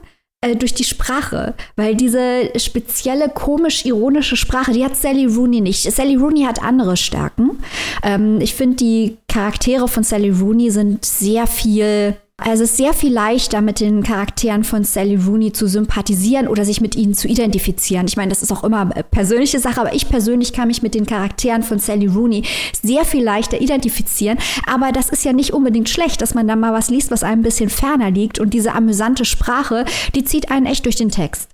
äh, durch die Sprache, weil diese spezielle, komisch-ironische Sprache, die hat Sally Rooney nicht. Sally Rooney hat andere Stärken. Ähm, ich finde, die Charaktere von Sally Rooney sind sehr viel also es ist sehr viel leichter, mit den Charakteren von Sally Rooney zu sympathisieren oder sich mit ihnen zu identifizieren. Ich meine, das ist auch immer persönliche Sache, aber ich persönlich kann mich mit den Charakteren von Sally Rooney sehr viel leichter identifizieren. Aber das ist ja nicht unbedingt schlecht, dass man da mal was liest, was einem ein bisschen ferner liegt. Und diese amüsante Sprache, die zieht einen echt durch den Text.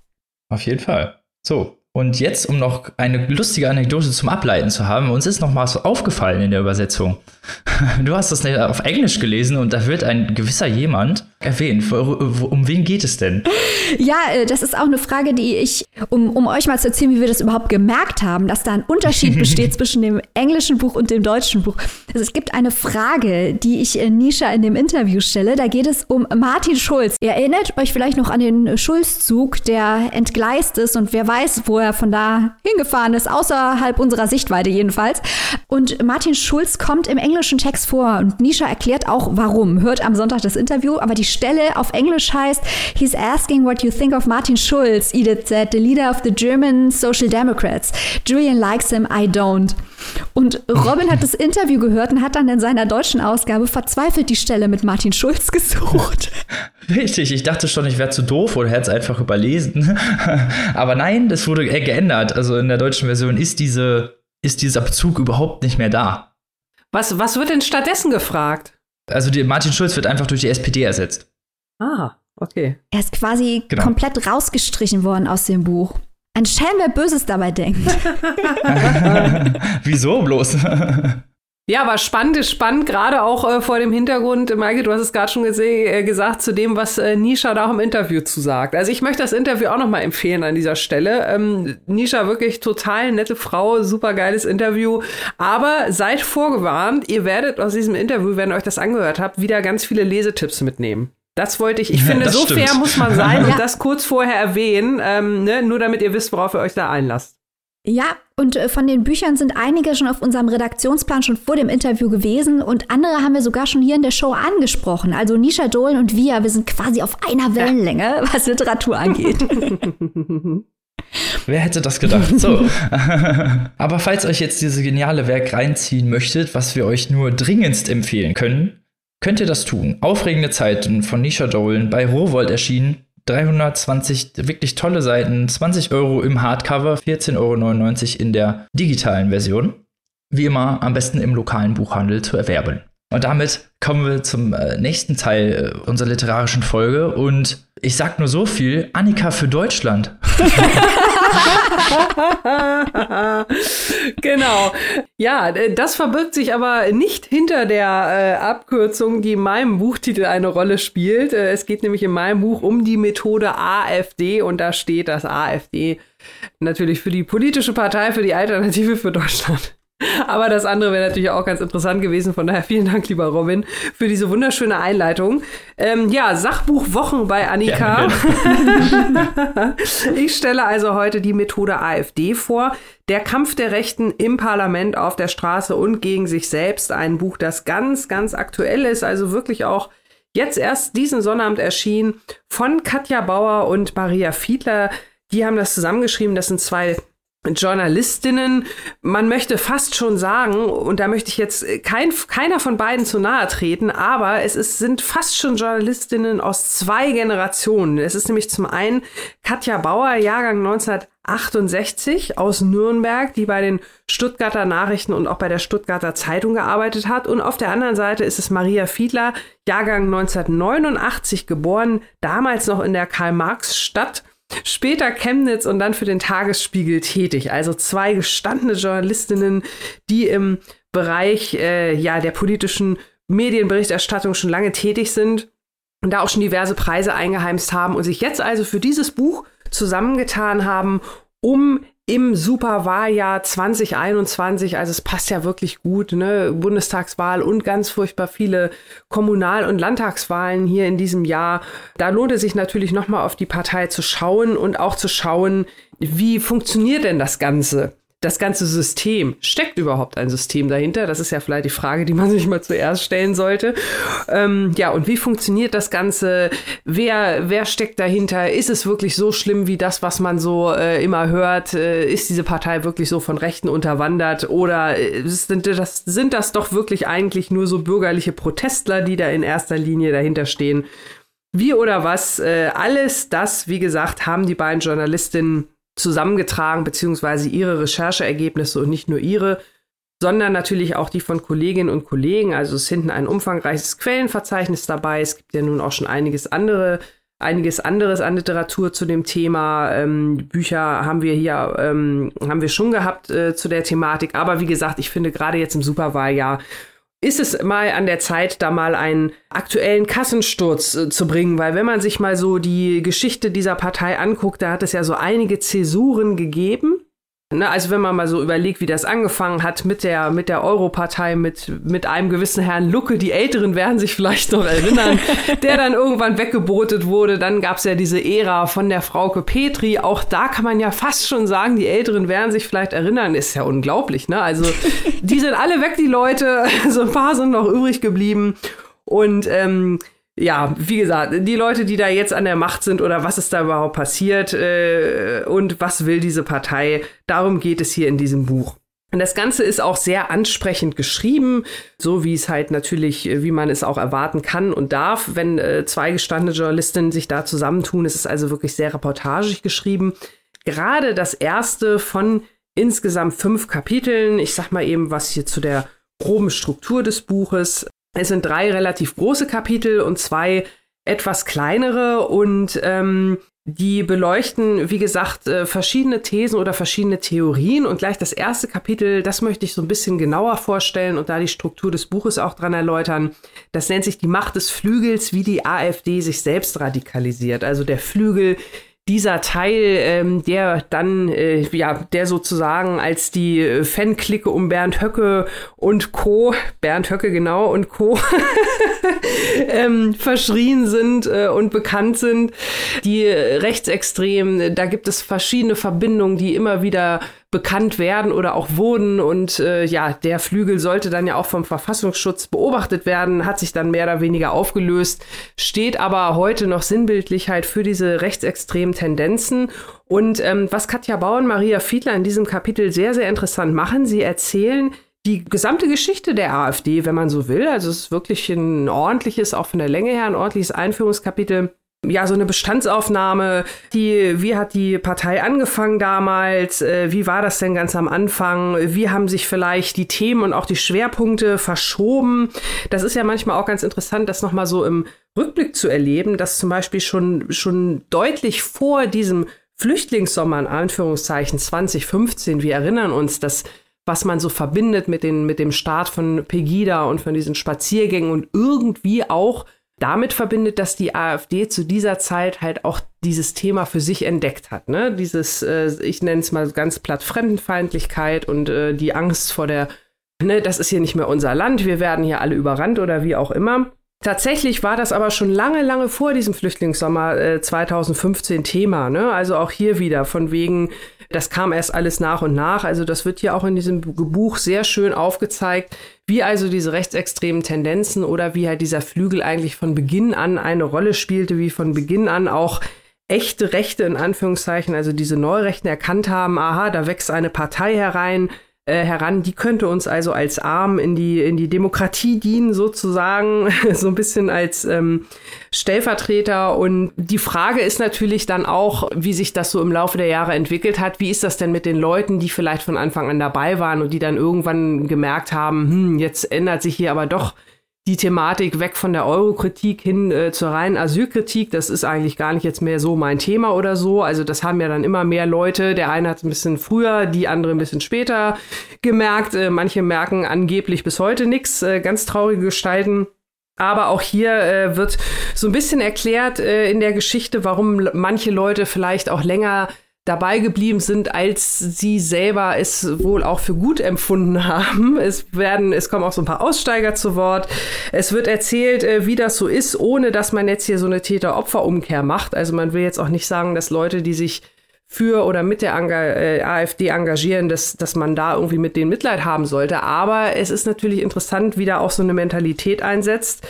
Auf jeden Fall. So, und jetzt, um noch eine lustige Anekdote zum Ableiten zu haben, uns ist noch mal so aufgefallen in der Übersetzung. (laughs) Du hast das auf Englisch gelesen und da wird ein gewisser jemand erwähnt. Um wen geht es denn? Ja, äh, das ist auch eine Frage, die ich, um, um euch mal zu erzählen, wie wir das überhaupt gemerkt haben, dass da ein Unterschied (laughs) besteht zwischen dem englischen Buch und dem deutschen Buch. Also es gibt eine Frage, die ich in Nisha in dem Interview stelle. Da geht es um Martin Schulz. Ihr erinnert euch vielleicht noch an den Schulzzug, der entgleist ist und wer weiß, wo er von da hingefahren ist, außerhalb unserer Sichtweite jedenfalls. Und Martin Schulz kommt im englischen Text vor und Nisha erklärt auch, warum. Hört am Sonntag das Interview, aber die Stelle auf Englisch heißt, he's asking what you think of Martin Schulz, Edith said, the leader of the German Social Democrats. Julian likes him, I don't. Und Robin hat das Interview gehört und hat dann in seiner deutschen Ausgabe verzweifelt die Stelle mit Martin Schulz gesucht. (laughs) Richtig, ich dachte schon, ich wäre zu doof oder hätte es einfach überlesen. (laughs) Aber nein, das wurde geändert. Also in der deutschen Version ist, diese, ist dieser Bezug überhaupt nicht mehr da. Was, was wird denn stattdessen gefragt? Also die, Martin Schulz wird einfach durch die SPD ersetzt. Ah, okay. Er ist quasi genau. komplett rausgestrichen worden aus dem Buch. Ein Schelm, wer Böses dabei denkt. (laughs) (laughs) Wieso bloß? Ja, aber spannend ist spannend, gerade auch äh, vor dem Hintergrund, Maike, du hast es gerade schon äh, gesagt, zu dem, was äh, Nisha da auch im Interview zu sagt. Also ich möchte das Interview auch nochmal empfehlen an dieser Stelle. Ähm, Nisha, wirklich total nette Frau, super geiles Interview. Aber seid vorgewarnt, ihr werdet aus diesem Interview, wenn ihr euch das angehört habt, wieder ganz viele Lesetipps mitnehmen. Das wollte ich. Ich finde, ja, so stimmt. fair muss man sein (laughs) und das kurz vorher erwähnen, ähm, ne? nur damit ihr wisst, worauf ihr euch da einlasst. Ja, und äh, von den Büchern sind einige schon auf unserem Redaktionsplan schon vor dem Interview gewesen und andere haben wir sogar schon hier in der Show angesprochen. Also Nisha Dolan und wir, wir sind quasi auf einer Wellenlänge, ja. (laughs) was Literatur angeht. (laughs) Wer hätte das gedacht? So. (laughs) Aber falls euch jetzt dieses geniale Werk reinziehen möchtet, was wir euch nur dringendst empfehlen können, könnt ihr das tun. Aufregende Zeiten von Nisha Dolan bei Rowold erschienen 320 wirklich tolle Seiten, 20 Euro im Hardcover, 14,99 Euro in der digitalen Version. Wie immer am besten im lokalen Buchhandel zu erwerben. Und damit kommen wir zum äh, nächsten Teil äh, unserer literarischen Folge. Und ich sag nur so viel: Annika für Deutschland. (laughs) (laughs) genau. Ja, das verbirgt sich aber nicht hinter der äh, Abkürzung, die in meinem Buchtitel eine Rolle spielt. Äh, es geht nämlich in meinem Buch um die Methode AfD und da steht das AfD natürlich für die politische Partei, für die Alternative für Deutschland. Aber das andere wäre natürlich auch ganz interessant gewesen. Von daher vielen Dank, lieber Robin, für diese wunderschöne Einleitung. Ähm, ja, Sachbuch Wochen bei Annika. Ja, (laughs) ich stelle also heute die Methode AfD vor. Der Kampf der Rechten im Parlament, auf der Straße und gegen sich selbst. Ein Buch, das ganz, ganz aktuell ist, also wirklich auch jetzt erst diesen Sonnabend erschienen von Katja Bauer und Maria Fiedler. Die haben das zusammengeschrieben. Das sind zwei Journalistinnen, man möchte fast schon sagen, und da möchte ich jetzt kein, keiner von beiden zu nahe treten, aber es ist, sind fast schon Journalistinnen aus zwei Generationen. Es ist nämlich zum einen Katja Bauer, Jahrgang 1968 aus Nürnberg, die bei den Stuttgarter Nachrichten und auch bei der Stuttgarter Zeitung gearbeitet hat. Und auf der anderen Seite ist es Maria Fiedler, Jahrgang 1989 geboren, damals noch in der Karl-Marx-Stadt später Chemnitz und dann für den Tagesspiegel tätig. Also zwei gestandene Journalistinnen, die im Bereich äh, ja, der politischen Medienberichterstattung schon lange tätig sind und da auch schon diverse Preise eingeheimst haben und sich jetzt also für dieses Buch zusammengetan haben, um im Superwahljahr 2021, also es passt ja wirklich gut, ne? Bundestagswahl und ganz furchtbar viele Kommunal- und Landtagswahlen hier in diesem Jahr. Da lohnt es sich natürlich nochmal auf die Partei zu schauen und auch zu schauen, wie funktioniert denn das Ganze? Das ganze System, steckt überhaupt ein System dahinter? Das ist ja vielleicht die Frage, die man (laughs) sich mal zuerst stellen sollte. Ähm, ja, und wie funktioniert das Ganze? Wer, wer steckt dahinter? Ist es wirklich so schlimm wie das, was man so äh, immer hört? Äh, ist diese Partei wirklich so von Rechten unterwandert? Oder äh, sind, das, sind das doch wirklich eigentlich nur so bürgerliche Protestler, die da in erster Linie dahinter stehen? Wie oder was? Äh, alles das, wie gesagt, haben die beiden Journalistinnen zusammengetragen, beziehungsweise ihre Rechercheergebnisse und nicht nur ihre, sondern natürlich auch die von Kolleginnen und Kollegen. Also es ist hinten ein umfangreiches Quellenverzeichnis dabei. Es gibt ja nun auch schon einiges andere, einiges anderes an Literatur zu dem Thema. Ähm, Bücher haben wir hier, ähm, haben wir schon gehabt äh, zu der Thematik. Aber wie gesagt, ich finde gerade jetzt im Superwahljahr ist es mal an der Zeit, da mal einen aktuellen Kassensturz äh, zu bringen, weil wenn man sich mal so die Geschichte dieser Partei anguckt, da hat es ja so einige Zäsuren gegeben. Ne, also wenn man mal so überlegt, wie das angefangen hat mit der, mit der Europartei, mit, mit einem gewissen Herrn Lucke, die Älteren werden sich vielleicht noch erinnern, (laughs) der dann irgendwann weggebotet wurde. Dann gab es ja diese Ära von der Frauke Petri. Auch da kann man ja fast schon sagen, die Älteren werden sich vielleicht erinnern. Ist ja unglaublich, ne? Also die sind alle weg, die Leute. (laughs) So ein paar sind noch übrig geblieben. Und ähm, ja, wie gesagt, die Leute, die da jetzt an der Macht sind oder was ist da überhaupt passiert äh, und was will diese Partei, darum geht es hier in diesem Buch. Und das Ganze ist auch sehr ansprechend geschrieben, so wie es halt natürlich, wie man es auch erwarten kann und darf, wenn äh, zwei gestandene Journalistinnen sich da zusammentun. Es ist also wirklich sehr reportagig geschrieben. Gerade das erste von insgesamt fünf Kapiteln. Ich sag mal eben was hier zu der groben Struktur des Buches. Es sind drei relativ große Kapitel und zwei etwas kleinere und ähm, die beleuchten, wie gesagt, äh, verschiedene Thesen oder verschiedene Theorien. Und gleich das erste Kapitel, das möchte ich so ein bisschen genauer vorstellen und da die Struktur des Buches auch dran erläutern. Das nennt sich die Macht des Flügels, wie die AfD sich selbst radikalisiert. Also der Flügel dieser Teil, ähm, der dann, äh, ja, der sozusagen als die äh, Fanklicke um Bernd Höcke und Co., Bernd Höcke genau und Co., (laughs) ähm, verschrien sind äh, und bekannt sind, die rechtsextrem, da gibt es verschiedene Verbindungen, die immer wieder bekannt werden oder auch wurden. Und äh, ja, der Flügel sollte dann ja auch vom Verfassungsschutz beobachtet werden, hat sich dann mehr oder weniger aufgelöst, steht aber heute noch sinnbildlich halt für diese rechtsextremen Tendenzen. Und ähm, was Katja Bauer und Maria Fiedler in diesem Kapitel sehr, sehr interessant machen, sie erzählen, die gesamte Geschichte der AfD, wenn man so will. Also es ist wirklich ein ordentliches, auch von der Länge her, ein ordentliches Einführungskapitel ja, so eine Bestandsaufnahme, die, wie hat die Partei angefangen damals, äh, wie war das denn ganz am Anfang, wie haben sich vielleicht die Themen und auch die Schwerpunkte verschoben. Das ist ja manchmal auch ganz interessant, das nochmal so im Rückblick zu erleben, dass zum Beispiel schon, schon deutlich vor diesem Flüchtlingssommer in Anführungszeichen 2015, wir erinnern uns, dass was man so verbindet mit, den, mit dem Start von Pegida und von diesen Spaziergängen und irgendwie auch damit verbindet, dass die AfD zu dieser Zeit halt auch dieses Thema für sich entdeckt hat. Ne? Dieses, äh, ich nenne es mal ganz platt Fremdenfeindlichkeit und äh, die Angst vor der, ne, das ist hier nicht mehr unser Land, wir werden hier alle überrannt oder wie auch immer. Tatsächlich war das aber schon lange, lange vor diesem Flüchtlingssommer äh, 2015 Thema. Ne? Also auch hier wieder von wegen, das kam erst alles nach und nach. Also das wird hier auch in diesem Buch sehr schön aufgezeigt, wie also diese rechtsextremen Tendenzen oder wie halt dieser Flügel eigentlich von Beginn an eine Rolle spielte, wie von Beginn an auch echte Rechte in Anführungszeichen, also diese Neurechten erkannt haben, aha, da wächst eine Partei herein, äh, heran. Die könnte uns also als Arm in die, in die Demokratie dienen, sozusagen, (laughs) so ein bisschen als ähm, Stellvertreter. Und die Frage ist natürlich dann auch, wie sich das so im Laufe der Jahre entwickelt hat. Wie ist das denn mit den Leuten, die vielleicht von Anfang an dabei waren und die dann irgendwann gemerkt haben, hm, jetzt ändert sich hier aber doch die Thematik weg von der Eurokritik hin äh, zur reinen Asylkritik. Das ist eigentlich gar nicht jetzt mehr so mein Thema oder so. Also das haben ja dann immer mehr Leute. Der eine hat ein bisschen früher, die andere ein bisschen später gemerkt. Äh, manche merken angeblich bis heute nichts. Äh, ganz traurige Gestalten. Aber auch hier äh, wird so ein bisschen erklärt äh, in der Geschichte, warum manche Leute vielleicht auch länger dabei geblieben sind, als sie selber es wohl auch für gut empfunden haben. Es werden, es kommen auch so ein paar Aussteiger zu Wort. Es wird erzählt, äh, wie das so ist, ohne dass man jetzt hier so eine Täter-Opfer-Umkehr macht. Also man will jetzt auch nicht sagen, dass Leute, die sich für oder mit der Anga äh, AfD engagieren, dass, dass man da irgendwie mit denen Mitleid haben sollte. Aber es ist natürlich interessant, wie da auch so eine Mentalität einsetzt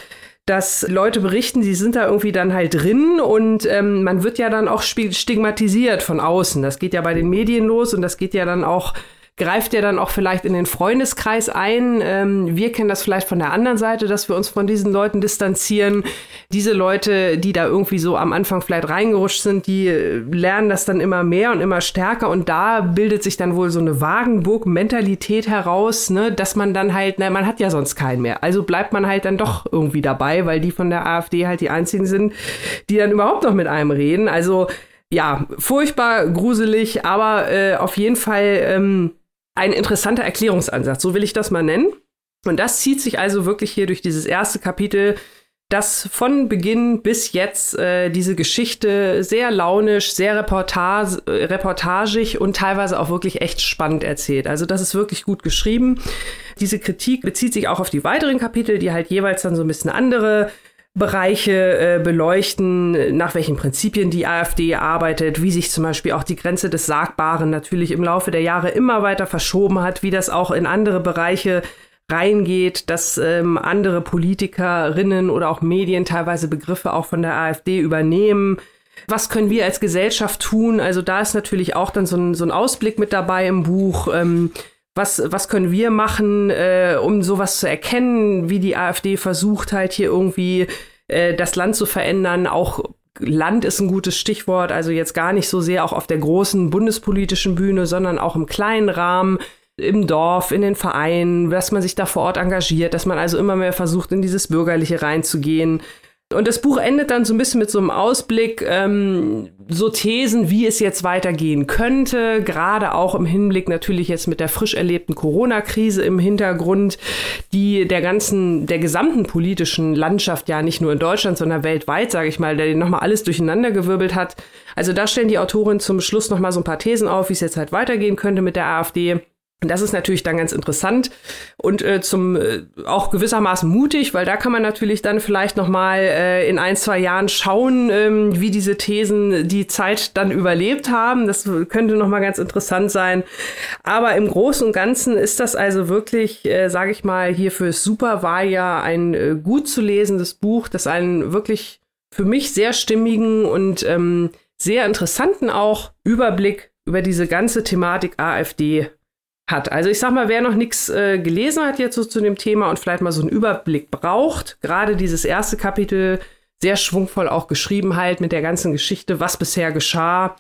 dass Leute berichten, sie sind da irgendwie dann halt drin und ähm, man wird ja dann auch stigmatisiert von außen. Das geht ja bei den Medien los und das geht ja dann auch greift ja dann auch vielleicht in den Freundeskreis ein. Ähm, wir kennen das vielleicht von der anderen Seite, dass wir uns von diesen Leuten distanzieren. Diese Leute, die da irgendwie so am Anfang vielleicht reingerutscht sind, die äh, lernen das dann immer mehr und immer stärker und da bildet sich dann wohl so eine Wagenburg-Mentalität heraus, ne, dass man dann halt, na, man hat ja sonst keinen mehr. Also bleibt man halt dann doch irgendwie dabei, weil die von der AfD halt die einzigen sind, die dann überhaupt noch mit einem reden. Also ja, furchtbar gruselig, aber äh, auf jeden Fall ähm, ein interessanter Erklärungsansatz, so will ich das mal nennen. Und das zieht sich also wirklich hier durch dieses erste Kapitel, das von Beginn bis jetzt äh, diese Geschichte sehr launisch, sehr reportage, äh, reportagig und teilweise auch wirklich echt spannend erzählt. Also das ist wirklich gut geschrieben. Diese Kritik bezieht sich auch auf die weiteren Kapitel, die halt jeweils dann so ein bisschen andere Bereiche äh, beleuchten, nach welchen Prinzipien die AfD arbeitet, wie sich zum Beispiel auch die Grenze des Sagbaren natürlich im Laufe der Jahre immer weiter verschoben hat, wie das auch in andere Bereiche reingeht, dass ähm, andere Politikerinnen oder auch Medien teilweise Begriffe auch von der AfD übernehmen. Was können wir als Gesellschaft tun? Also da ist natürlich auch dann so ein, so ein Ausblick mit dabei im Buch. Ähm, was, was können wir machen, äh, um sowas zu erkennen, wie die AfD versucht halt hier irgendwie äh, das Land zu verändern, auch Land ist ein gutes Stichwort, also jetzt gar nicht so sehr auch auf der großen bundespolitischen Bühne, sondern auch im kleinen Rahmen, im Dorf, in den Vereinen, dass man sich da vor Ort engagiert, dass man also immer mehr versucht, in dieses Bürgerliche reinzugehen, und das Buch endet dann so ein bisschen mit so einem Ausblick, ähm, so Thesen, wie es jetzt weitergehen könnte, gerade auch im Hinblick natürlich jetzt mit der frisch erlebten Corona-Krise im Hintergrund, die der ganzen, der gesamten politischen Landschaft ja nicht nur in Deutschland, sondern weltweit, sage ich mal, der nochmal alles durcheinandergewirbelt hat. Also da stellen die Autorin zum Schluss nochmal so ein paar Thesen auf, wie es jetzt halt weitergehen könnte mit der AfD. Und das ist natürlich dann ganz interessant und äh, zum äh, auch gewissermaßen mutig, weil da kann man natürlich dann vielleicht noch mal äh, in ein zwei Jahren schauen, ähm, wie diese Thesen die Zeit dann überlebt haben. Das könnte noch mal ganz interessant sein. Aber im Großen und Ganzen ist das also wirklich, äh, sage ich mal, hier fürs Superwahljahr ein äh, gut zu lesendes Buch, das einen wirklich für mich sehr stimmigen und ähm, sehr interessanten auch Überblick über diese ganze Thematik AfD hat. Also ich sag mal, wer noch nichts äh, gelesen hat jetzt so zu dem Thema und vielleicht mal so einen Überblick braucht, gerade dieses erste Kapitel sehr schwungvoll auch geschrieben halt mit der ganzen Geschichte, was bisher geschah,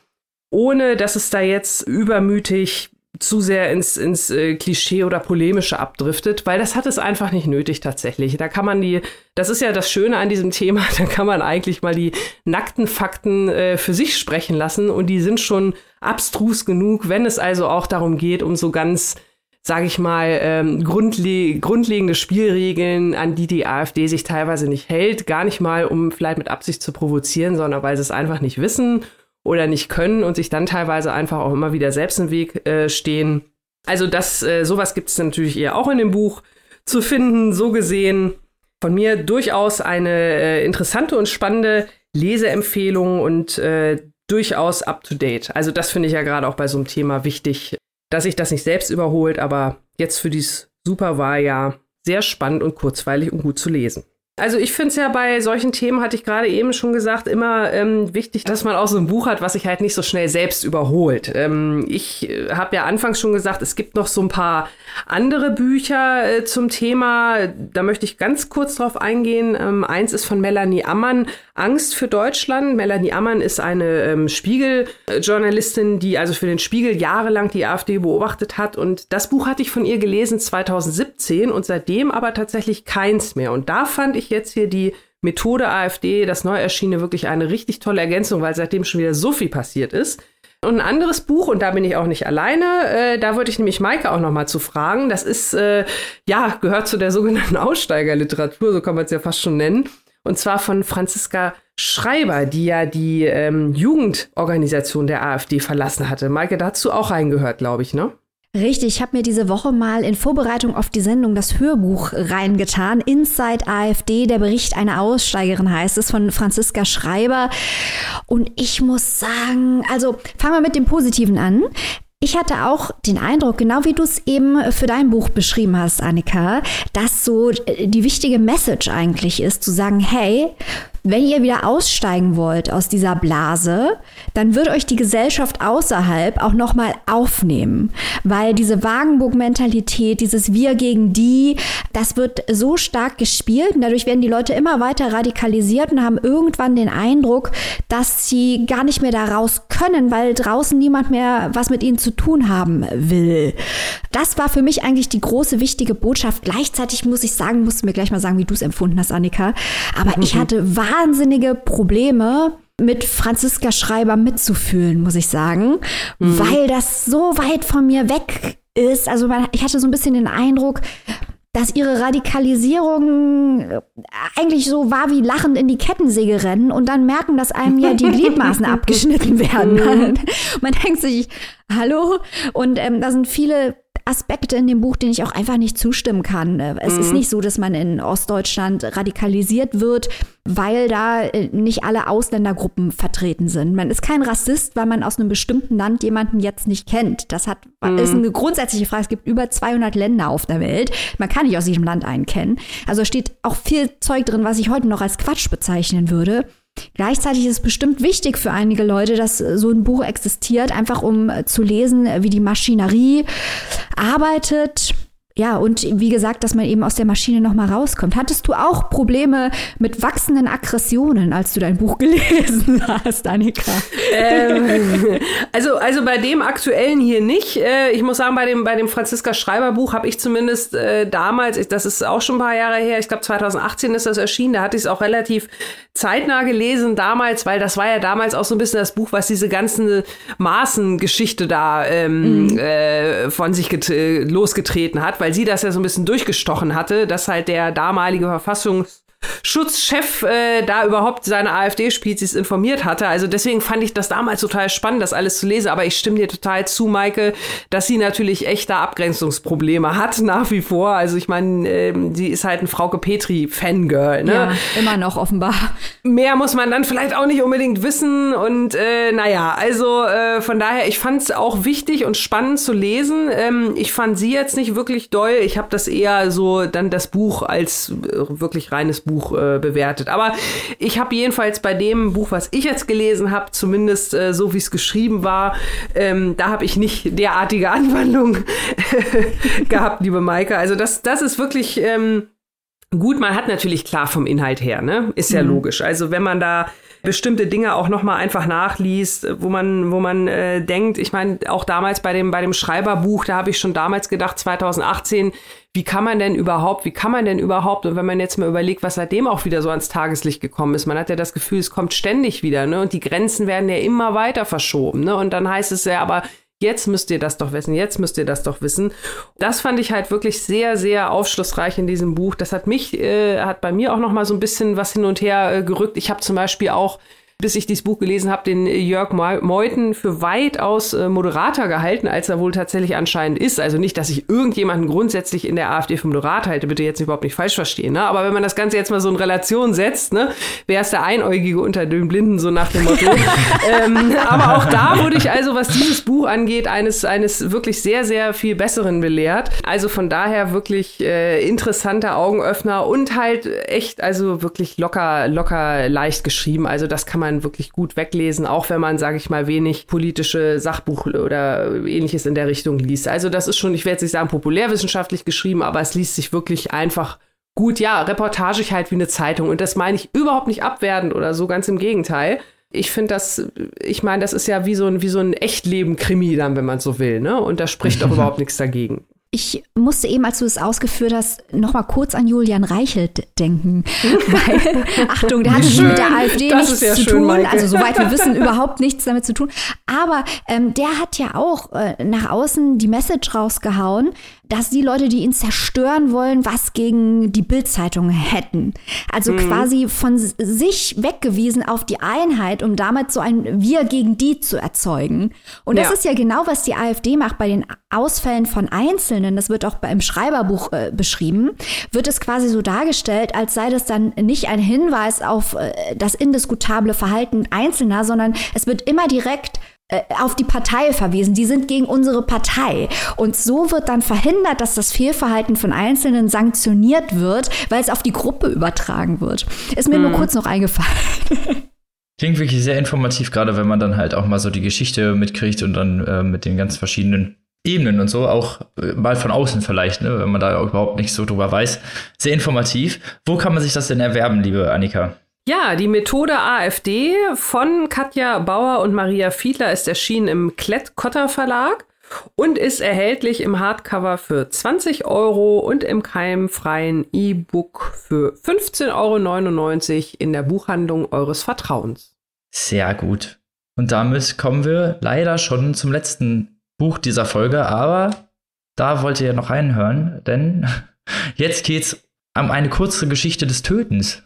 ohne dass es da jetzt übermütig zu sehr ins, ins äh, Klischee oder Polemische abdriftet, weil das hat es einfach nicht nötig tatsächlich. Da kann man die, das ist ja das Schöne an diesem Thema, (laughs) da kann man eigentlich mal die nackten Fakten äh, für sich sprechen lassen und die sind schon abstrus genug, wenn es also auch darum geht, um so ganz sage ich mal, ähm, grundle grundlegende Spielregeln, an die die AfD sich teilweise nicht hält. Gar nicht mal, um vielleicht mit Absicht zu provozieren, sondern weil sie es einfach nicht wissen oder nicht können und sich dann teilweise einfach auch immer wieder selbst im Weg äh, stehen. Also das, äh, sowas gibt es natürlich eher auch in dem Buch zu finden. So gesehen von mir durchaus eine äh, interessante und spannende Leseempfehlung und äh, durchaus up-to-date. Also das finde ich ja gerade auch bei so einem Thema wichtig, dass sich das nicht selbst überholt, aber jetzt für dieses Superwahljahr sehr spannend und kurzweilig und gut zu lesen. Also ich finde es ja bei solchen Themen, hatte ich gerade eben schon gesagt, immer ähm, wichtig, dass man auch so ein Buch hat, was sich halt nicht so schnell selbst überholt. Ähm, ich äh, habe ja anfangs schon gesagt, es gibt noch so ein paar andere Bücher äh, zum Thema. Da möchte ich ganz kurz drauf eingehen. Ähm, eins ist von Melanie Ammann, Angst für Deutschland. Melanie Ammann ist eine ähm, Spiegel-Journalistin, die also für den Spiegel jahrelang die AfD beobachtet hat. Und das Buch hatte ich von ihr gelesen 2017 und seitdem aber tatsächlich keins mehr. Und da fand ich jetzt hier die Methode AfD, das neu erschienene, wirklich eine richtig tolle Ergänzung, weil seitdem schon wieder so viel passiert ist. Und ein anderes Buch, und da bin ich auch nicht alleine, äh, da würde ich nämlich Maike auch noch mal zu fragen. Das ist, äh, ja, gehört zu der sogenannten Aussteigerliteratur, so kann man es ja fast schon nennen. Und zwar von Franziska Schreiber, die ja die ähm, Jugendorganisation der AfD verlassen hatte. Maike, dazu auch reingehört, glaube ich, ne? Richtig, ich habe mir diese Woche mal in Vorbereitung auf die Sendung das Hörbuch reingetan. Inside AfD, der Bericht einer Aussteigerin heißt es von Franziska Schreiber. Und ich muss sagen, also fangen wir mit dem Positiven an. Ich hatte auch den Eindruck, genau wie du es eben für dein Buch beschrieben hast, Annika, dass so die wichtige Message eigentlich ist, zu sagen, hey, wenn ihr wieder aussteigen wollt aus dieser Blase, dann wird euch die Gesellschaft außerhalb auch nochmal aufnehmen. Weil diese Wagenburg-Mentalität, dieses Wir gegen die, das wird so stark gespielt und dadurch werden die Leute immer weiter radikalisiert und haben irgendwann den Eindruck, dass sie gar nicht mehr da raus können, weil draußen niemand mehr was mit ihnen zu tun haben will. Das war für mich eigentlich die große wichtige Botschaft. Gleichzeitig muss ich sagen, musst du mir gleich mal sagen, wie du es empfunden hast, Annika. Aber ich (laughs) hatte wahnsinnige Probleme, mit Franziska Schreiber mitzufühlen, muss ich sagen, mhm. weil das so weit von mir weg ist. Also ich hatte so ein bisschen den Eindruck, dass ihre Radikalisierung äh, eigentlich so war wie lachend in die Kettensäge rennen und dann merken, dass einem ja die Gliedmaßen (laughs) abgeschnitten werden. Mhm. (laughs) Man denkt sich, hallo? Und ähm, da sind viele Aspekte in dem Buch, denen ich auch einfach nicht zustimmen kann. Äh, es mhm. ist nicht so, dass man in Ostdeutschland radikalisiert wird, weil da äh, nicht alle Ausländergruppen vertreten sind. Man ist kein Rassist, weil man aus einem bestimmten Land jemanden jetzt nicht kennt. Das hat, mhm. ist eine grundsätzliche Frage. Es gibt über 200 Länder auf der Welt. Man kann nicht aus jedem Land einen kennen. Also steht auch viel Zeug drin, was ich heute noch als Quatsch bezeichnen würde. Gleichzeitig ist es bestimmt wichtig für einige Leute, dass so ein Buch existiert, einfach um zu lesen, wie die Maschinerie arbeitet ja, und wie gesagt, dass man eben aus der Maschine nochmal rauskommt. Hattest du auch Probleme mit wachsenden Aggressionen, als du dein Buch (laughs) gelesen hast, Annika? Ähm, also, also bei dem aktuellen hier nicht. Äh, ich muss sagen, bei dem, bei dem Franziska Schreiber Buch habe ich zumindest äh, damals, das ist auch schon ein paar Jahre her, ich glaube 2018 ist das erschienen, da hatte ich es auch relativ zeitnah gelesen damals, weil das war ja damals auch so ein bisschen das Buch, was diese ganze Maßengeschichte da ähm, mhm. äh, von sich losgetreten hat weil sie das ja so ein bisschen durchgestochen hatte, dass halt der damalige Verfassungs Schutzchef äh, da überhaupt seine AfD-Spezies informiert hatte. Also deswegen fand ich das damals total spannend, das alles zu lesen. Aber ich stimme dir total zu, Maike, dass sie natürlich echte Abgrenzungsprobleme hat nach wie vor. Also ich meine, ähm, sie ist halt ein Frauke Petri-Fangirl. Ne? Ja, immer noch offenbar. Mehr muss man dann vielleicht auch nicht unbedingt wissen. Und äh, naja, also äh, von daher, ich fand es auch wichtig und spannend zu lesen. Ähm, ich fand sie jetzt nicht wirklich doll. Ich habe das eher so dann das Buch als äh, wirklich reines Buch Buch äh, bewertet. Aber ich habe jedenfalls bei dem Buch, was ich jetzt gelesen habe, zumindest äh, so wie es geschrieben war, ähm, da habe ich nicht derartige Anwandlung (laughs) gehabt, liebe Maike. Also das, das ist wirklich ähm, gut. Man hat natürlich klar vom Inhalt her, ne? Ist ja mhm. logisch. Also wenn man da bestimmte Dinge auch noch mal einfach nachliest, wo man wo man äh, denkt, ich meine auch damals bei dem bei dem Schreiberbuch, da habe ich schon damals gedacht 2018, wie kann man denn überhaupt, wie kann man denn überhaupt, und wenn man jetzt mal überlegt, was seitdem auch wieder so ans Tageslicht gekommen ist, man hat ja das Gefühl, es kommt ständig wieder, ne? Und die Grenzen werden ja immer weiter verschoben, ne? Und dann heißt es ja, aber jetzt müsst ihr das doch wissen, jetzt müsst ihr das doch wissen. Das fand ich halt wirklich sehr, sehr aufschlussreich in diesem Buch. Das hat mich, äh, hat bei mir auch noch mal so ein bisschen was hin und her äh, gerückt. Ich habe zum Beispiel auch bis ich dieses Buch gelesen habe, den Jörg Meuthen für weitaus äh, moderater gehalten, als er wohl tatsächlich anscheinend ist. Also nicht, dass ich irgendjemanden grundsätzlich in der AfD für moderat halte, bitte jetzt überhaupt nicht falsch verstehen. Ne? Aber wenn man das Ganze jetzt mal so in Relation setzt, ne, wer ist der Einäugige unter den Blinden, so nach dem Motto. (laughs) ähm, aber auch da wurde ich also, was dieses Buch angeht, eines, eines wirklich sehr, sehr viel Besseren belehrt. Also von daher wirklich äh, interessanter Augenöffner und halt echt, also wirklich locker, locker leicht geschrieben. Also das kann man wirklich gut weglesen, auch wenn man, sage ich mal, wenig politische Sachbuch oder ähnliches in der Richtung liest. Also das ist schon, ich werde jetzt nicht sagen populärwissenschaftlich geschrieben, aber es liest sich wirklich einfach gut. Ja, reportagig halt wie eine Zeitung. Und das meine ich überhaupt nicht abwertend oder so, ganz im Gegenteil ich finde das, ich meine, das ist ja wie so ein, wie so ein Echtleben-Krimi dann, wenn man so will, ne? Und da spricht doch (laughs) überhaupt nichts dagegen. Ich musste eben, als du es ausgeführt hast, noch mal kurz an Julian Reichelt denken. Weil, (laughs) Achtung, der hatte schön, mit der AfD nichts ja zu schön, tun. Maike. Also soweit wir wissen, (laughs) überhaupt nichts damit zu tun. Aber ähm, der hat ja auch äh, nach außen die Message rausgehauen, dass die Leute, die ihn zerstören wollen, was gegen die Bildzeitung hätten. Also Mhm. quasi von sich weggewiesen auf die Einheit, um damit so ein Wir gegen die zu erzeugen. Und das Ja. ist ja genau, was die AfD macht bei den Ausfällen von Einzelnen. Das wird auch im Schreiberbuch äh, beschrieben. Wird es quasi so dargestellt, als sei das dann nicht ein Hinweis auf äh, das indiskutable Verhalten Einzelner, sondern es wird immer direkt auf die Partei verwiesen. Die sind gegen unsere Partei. Und so wird dann verhindert, dass das Fehlverhalten von Einzelnen sanktioniert wird, weil es auf die Gruppe übertragen wird. Ist mir nur kurz noch eingefallen. (laughs) Klingt wirklich sehr informativ, gerade wenn man dann halt auch mal so die Geschichte mitkriegt und dann äh, mit den ganz verschiedenen Ebenen und so, auch äh, mal von außen vielleicht, ne, wenn man da überhaupt nicht so drüber weiß. Sehr informativ. Wo kann man sich das denn erwerben, liebe Annika? Ja, die Methode AfD von Katja Bauer und Maria Fiedler ist erschienen im Klett-Cotta Verlag und ist erhältlich im Hardcover für 20 Euro und im keimfreien E-Book für 15,99 Euro in der Buchhandlung eures Vertrauens. Sehr gut. Und damit kommen wir leider schon zum letzten Buch dieser Folge, aber da wollt ihr ja noch reinhören, denn (laughs) jetzt geht's um eine kurze Geschichte des Tötens.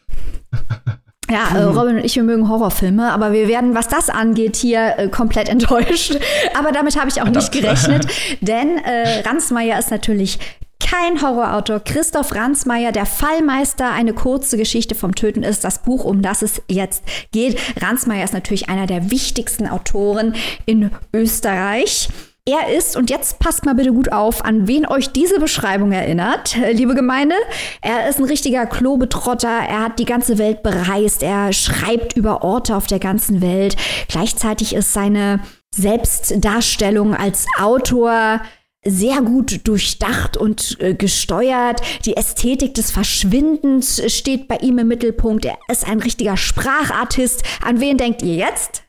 (laughs) Ja, äh, Robin und ich, wir mögen Horrorfilme, aber wir werden, was das angeht, hier äh, komplett (laughs) enttäuscht. Aber damit habe ich auch nicht gerechnet, (laughs) denn äh, Ransmayr ist natürlich kein Horrorautor. Christoph Ransmayr, der Fallmeister, eine kurze Geschichte vom Töten ist das Buch, um das es jetzt geht. Ransmayr ist natürlich einer der wichtigsten Autoren in Österreich. Er ist, und jetzt passt mal bitte gut auf, an wen euch diese Beschreibung erinnert, äh, liebe Gemeinde. Er ist ein richtiger Klobetrotter, er hat die ganze Welt bereist, er schreibt über Orte auf der ganzen Welt. Gleichzeitig ist seine Selbstdarstellung als Autor sehr gut durchdacht und äh, gesteuert. Die Ästhetik des Verschwindens steht bei ihm im Mittelpunkt. Er ist ein richtiger Sprachartist. An wen denkt ihr jetzt?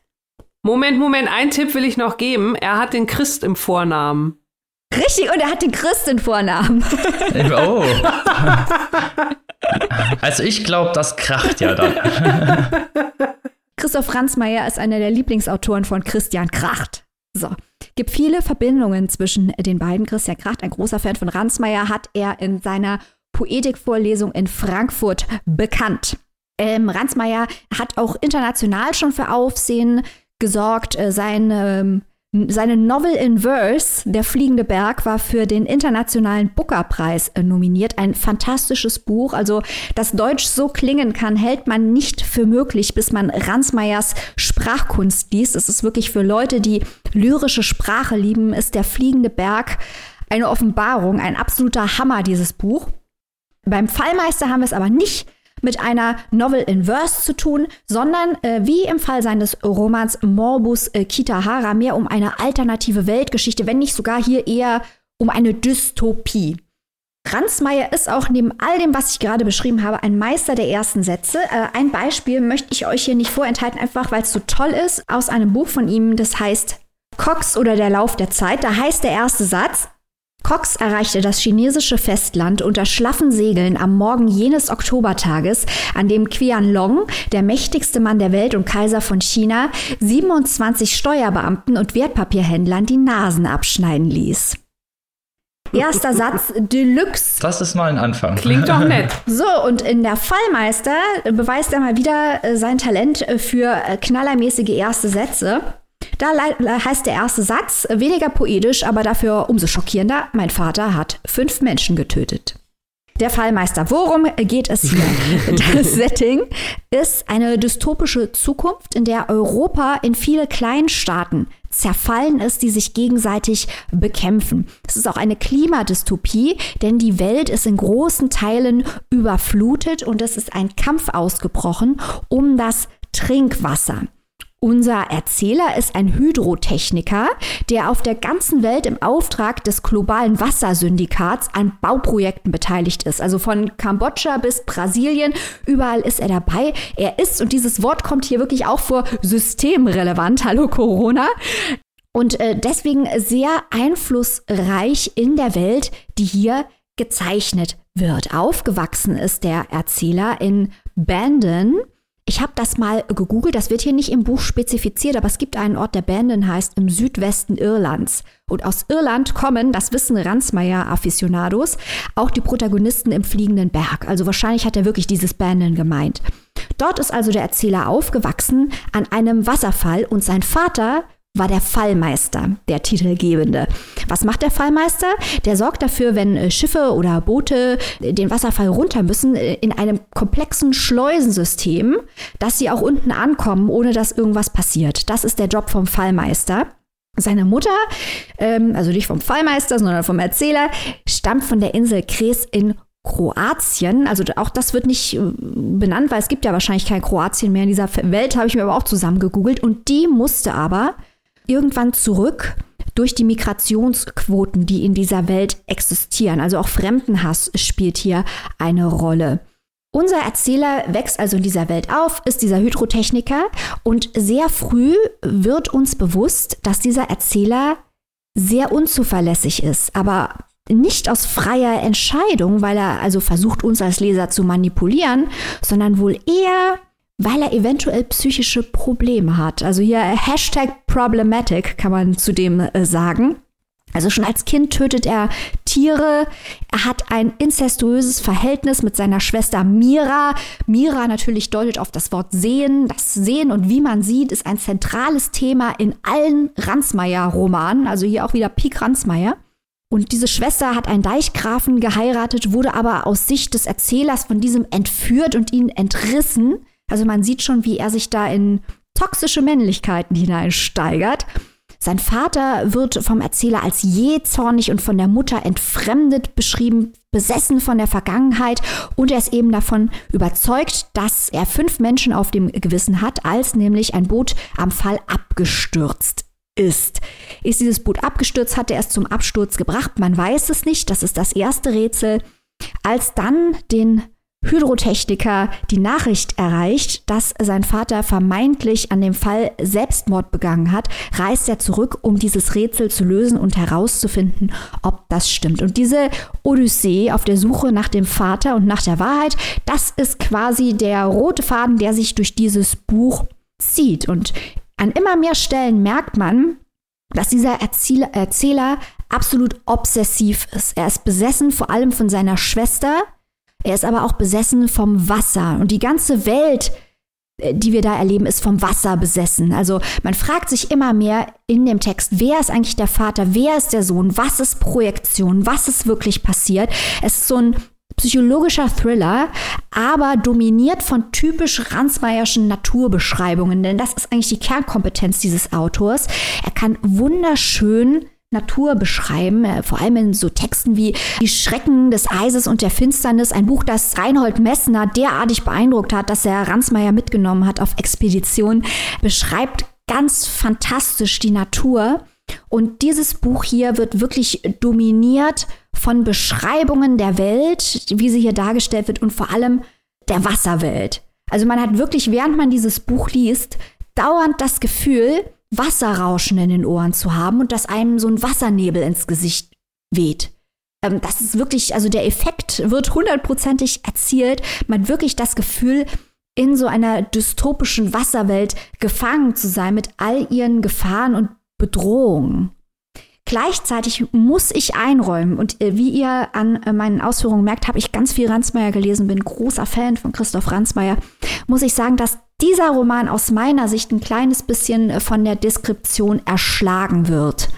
Moment, Moment, einen Tipp will ich noch geben. Er hat den Christ im Vornamen. Richtig, und er hat den Christen Vornamen. Oh. (laughs) Also ich glaube, das kracht ja dann. Christoph Ransmayr ist einer der Lieblingsautoren von Christian Kracht. So. Gibt viele Verbindungen zwischen den beiden. Christian Kracht, ein großer Fan von Ransmayr, hat er in seiner Poetikvorlesung in Frankfurt bekannt. Ähm, Ransmayr hat auch international schon für Aufsehen gesorgt. Äh, Sein, ähm, seine Novel in Verse, Der fliegende Berg, war für den internationalen Booker-Preis äh, nominiert. Ein fantastisches Buch. Also, dass Deutsch so klingen kann, hält man nicht für möglich, bis man Ransmayers Sprachkunst liest. Es ist wirklich für Leute, die lyrische Sprache lieben, ist Der fliegende Berg eine Offenbarung, ein absoluter Hammer, dieses Buch. Beim Fallmeister haben wir es aber nicht mit einer Novel in Verse zu tun, sondern äh, wie im Fall seines Romans Morbus äh, Kitahara mehr um eine alternative Weltgeschichte, wenn nicht sogar hier eher um eine Dystopie. Ransmayr ist auch neben all dem, was ich gerade beschrieben habe, ein Meister der ersten Sätze. Äh, ein Beispiel möchte ich euch hier nicht vorenthalten, einfach weil es so toll ist, aus einem Buch von ihm, das heißt Cox oder der Lauf der Zeit. Da heißt der erste Satz, Cox erreichte das chinesische Festland unter schlaffen Segeln am Morgen jenes Oktobertages, an dem Qianlong, der mächtigste Mann der Welt und Kaiser von China, 27 Steuerbeamten und Wertpapierhändlern die Nasen abschneiden ließ. Erster Satz Deluxe. Das ist mal ein Anfang. Klingt doch nett. So, und in der Fallmeister beweist er mal wieder äh, sein Talent äh, für äh, knallermäßige erste Sätze. Da heißt der erste Satz weniger poetisch, aber dafür umso schockierender. Mein Vater hat fünf Menschen getötet. Der Fallmeister. Worum geht es hier? (laughs) Das Setting ist eine dystopische Zukunft, in der Europa in viele Kleinstaaten zerfallen ist, die sich gegenseitig bekämpfen. Es ist auch eine Klimadystopie, denn die Welt ist in großen Teilen überflutet und es ist ein Kampf ausgebrochen um das Trinkwasser. Unser Erzähler ist ein Hydrotechniker, der auf der ganzen Welt im Auftrag des globalen Wassersyndikats an Bauprojekten beteiligt ist. Also von Kambodscha bis Brasilien, überall ist er dabei. Er ist, und dieses Wort kommt hier wirklich auch vor, systemrelevant. Hallo Corona. Und äh, deswegen sehr einflussreich in der Welt, die hier gezeichnet wird. Aufgewachsen ist der Erzähler in Bandon ich habe das mal gegoogelt, das wird hier nicht im Buch spezifiziert, aber es gibt einen Ort, der Bandon heißt, im Südwesten Irlands. Und aus Irland kommen, das wissen Ransmeyer-Afficionados, auch die Protagonisten im Fliegenden Berg. Also wahrscheinlich hat er wirklich dieses Bandon gemeint. Dort ist also der Erzähler aufgewachsen an einem Wasserfall und sein Vater war der Fallmeister, der Titelgebende. Was macht der Fallmeister? Der sorgt dafür, wenn äh, Schiffe oder Boote äh, den Wasserfall runter müssen, äh, in einem komplexen Schleusensystem, dass sie auch unten ankommen, ohne dass irgendwas passiert. Das ist der Job vom Fallmeister. Seine Mutter, ähm, also nicht vom Fallmeister, sondern vom Erzähler, stammt von der Insel Kres in Kroatien. Also auch das wird nicht benannt, weil es gibt ja wahrscheinlich kein Kroatien mehr in dieser Welt, habe ich mir aber auch zusammen gegoogelt. Und die musste aber irgendwann zurück durch die Migrationsquoten, die in dieser Welt existieren. Also auch Fremdenhass spielt hier eine Rolle. Unser Erzähler wächst also in dieser Welt auf, ist dieser Hydrotechniker und sehr früh wird uns bewusst, dass dieser Erzähler sehr unzuverlässig ist, aber nicht aus freier Entscheidung, weil er also versucht, uns als Leser zu manipulieren, sondern wohl eher weil er eventuell psychische Probleme hat. Also hier Hashtag problematic kann man zudem äh, sagen. Also schon als Kind tötet er Tiere. Er hat ein incestuöses Verhältnis mit seiner Schwester Mira. Mira natürlich deutet auf das Wort sehen. Das Sehen und wie man sieht ist ein zentrales Thema in allen Ransmeyer-Romanen. Also hier auch wieder Pik Ransmeyer. Und diese Schwester hat einen Deichgrafen geheiratet, wurde aber aus Sicht des Erzählers von diesem entführt und ihn entrissen. Also man sieht schon, wie er sich da in toxische Männlichkeiten hineinsteigert. Sein Vater wird vom Erzähler als jähzornig und von der Mutter entfremdet beschrieben, besessen von der Vergangenheit und er ist eben davon überzeugt, dass er fünf Menschen auf dem Gewissen hat, als nämlich ein Boot am Fall abgestürzt ist. Ist dieses Boot abgestürzt, hat er es zum Absturz gebracht? Man weiß es nicht, das ist das erste Rätsel. Als dann den Hydrotechniker die Nachricht erreicht, dass sein Vater vermeintlich an dem Fall Selbstmord begangen hat, reist er zurück, um dieses Rätsel zu lösen und herauszufinden, ob das stimmt. Und diese Odyssee auf der Suche nach dem Vater und nach der Wahrheit, das ist quasi der rote Faden, der sich durch dieses Buch zieht. Und an immer mehr Stellen merkt man, dass dieser Erzähler, Erzähler absolut obsessiv ist. Er ist besessen vor allem von seiner Schwester, er ist aber auch besessen vom Wasser. Und die ganze Welt, äh, die wir da erleben, ist vom Wasser besessen. Also man fragt sich immer mehr in dem Text, wer ist eigentlich der Vater, wer ist der Sohn, was ist Projektion, was ist wirklich passiert. Es ist so ein psychologischer Thriller, aber dominiert von typisch Ransmeyerschen Naturbeschreibungen, denn das ist eigentlich die Kernkompetenz dieses Autors. Er kann wunderschön Natur beschreiben, äh, vor allem in so Texten wie Die Schrecken des Eises und der Finsternis, ein Buch, das Reinhold Messner derartig beeindruckt hat, dass er Ransmayr mitgenommen hat auf Expedition, beschreibt ganz fantastisch die Natur. Und dieses Buch hier wird wirklich dominiert von Beschreibungen der Welt, wie sie hier dargestellt wird und vor allem der Wasserwelt. Also man hat wirklich, während man dieses Buch liest, dauernd das Gefühl, Wasserrauschen in den Ohren zu haben und dass einem so ein Wassernebel ins Gesicht weht. Ähm, das ist wirklich, also der Effekt wird hundertprozentig erzielt. Man hat wirklich das Gefühl, in so einer dystopischen Wasserwelt gefangen zu sein mit all ihren Gefahren und Bedrohungen. Gleichzeitig muss ich einräumen, und äh, wie ihr an äh, meinen Ausführungen merkt, habe ich ganz viel Ransmayr gelesen, bin großer Fan von Christoph Ransmayr, muss ich sagen, dass dieser Roman aus meiner Sicht ein kleines bisschen äh, von der Deskription erschlagen wird.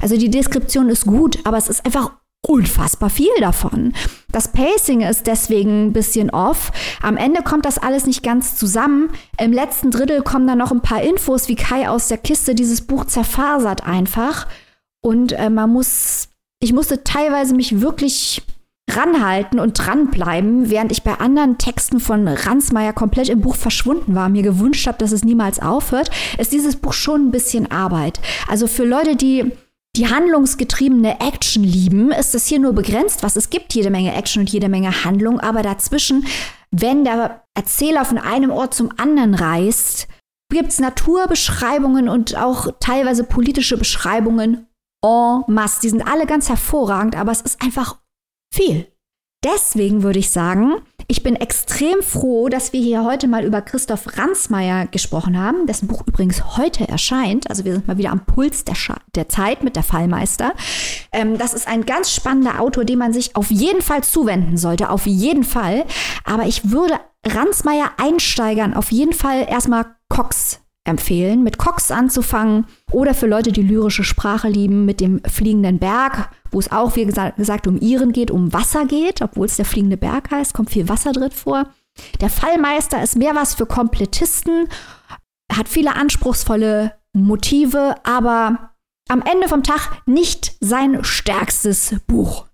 Also die Deskription ist gut, aber es ist einfach unfassbar viel davon. Das Pacing ist deswegen ein bisschen off. Am Ende kommt das alles nicht ganz zusammen. Im letzten Drittel kommen dann noch ein paar Infos, wie Kai aus der Kiste dieses Buch zerfasert einfach. Und äh, man muss, ich musste teilweise mich wirklich ranhalten und dranbleiben, während ich bei anderen Texten von Ransmayr komplett im Buch verschwunden war, mir gewünscht habe, dass es niemals aufhört, ist dieses Buch schon ein bisschen Arbeit. Also für Leute, die die handlungsgetriebene Action lieben, ist es hier nur begrenzt, was es gibt, jede Menge Action und jede Menge Handlung, aber dazwischen, wenn der Erzähler von einem Ort zum anderen reist, gibt es Naturbeschreibungen und auch teilweise politische Beschreibungen en masse. Die sind alle ganz hervorragend, aber es ist einfach viel. Deswegen würde ich sagen, ich bin extrem froh, dass wir hier heute mal über Christoph Ransmayr gesprochen haben, dessen Buch übrigens heute erscheint. Also wir sind mal wieder am Puls der, Scha der Zeit mit der Fallmeister. Ähm, das ist ein ganz spannender Autor, dem man sich auf jeden Fall zuwenden sollte, auf jeden Fall. Aber ich würde Ransmayr Einsteigern auf jeden Fall erstmal Cox empfehlen, mit Cox anzufangen oder für Leute, die lyrische Sprache lieben, mit dem fliegenden Berg, wo es auch, wie gesagt, um Iren geht, um Wasser geht, obwohl es der fliegende Berg heißt, kommt viel Wasser drin vor. Der Fallmeister ist mehr was für Komplettisten, hat viele anspruchsvolle Motive, aber am Ende vom Tag nicht sein stärkstes Buch.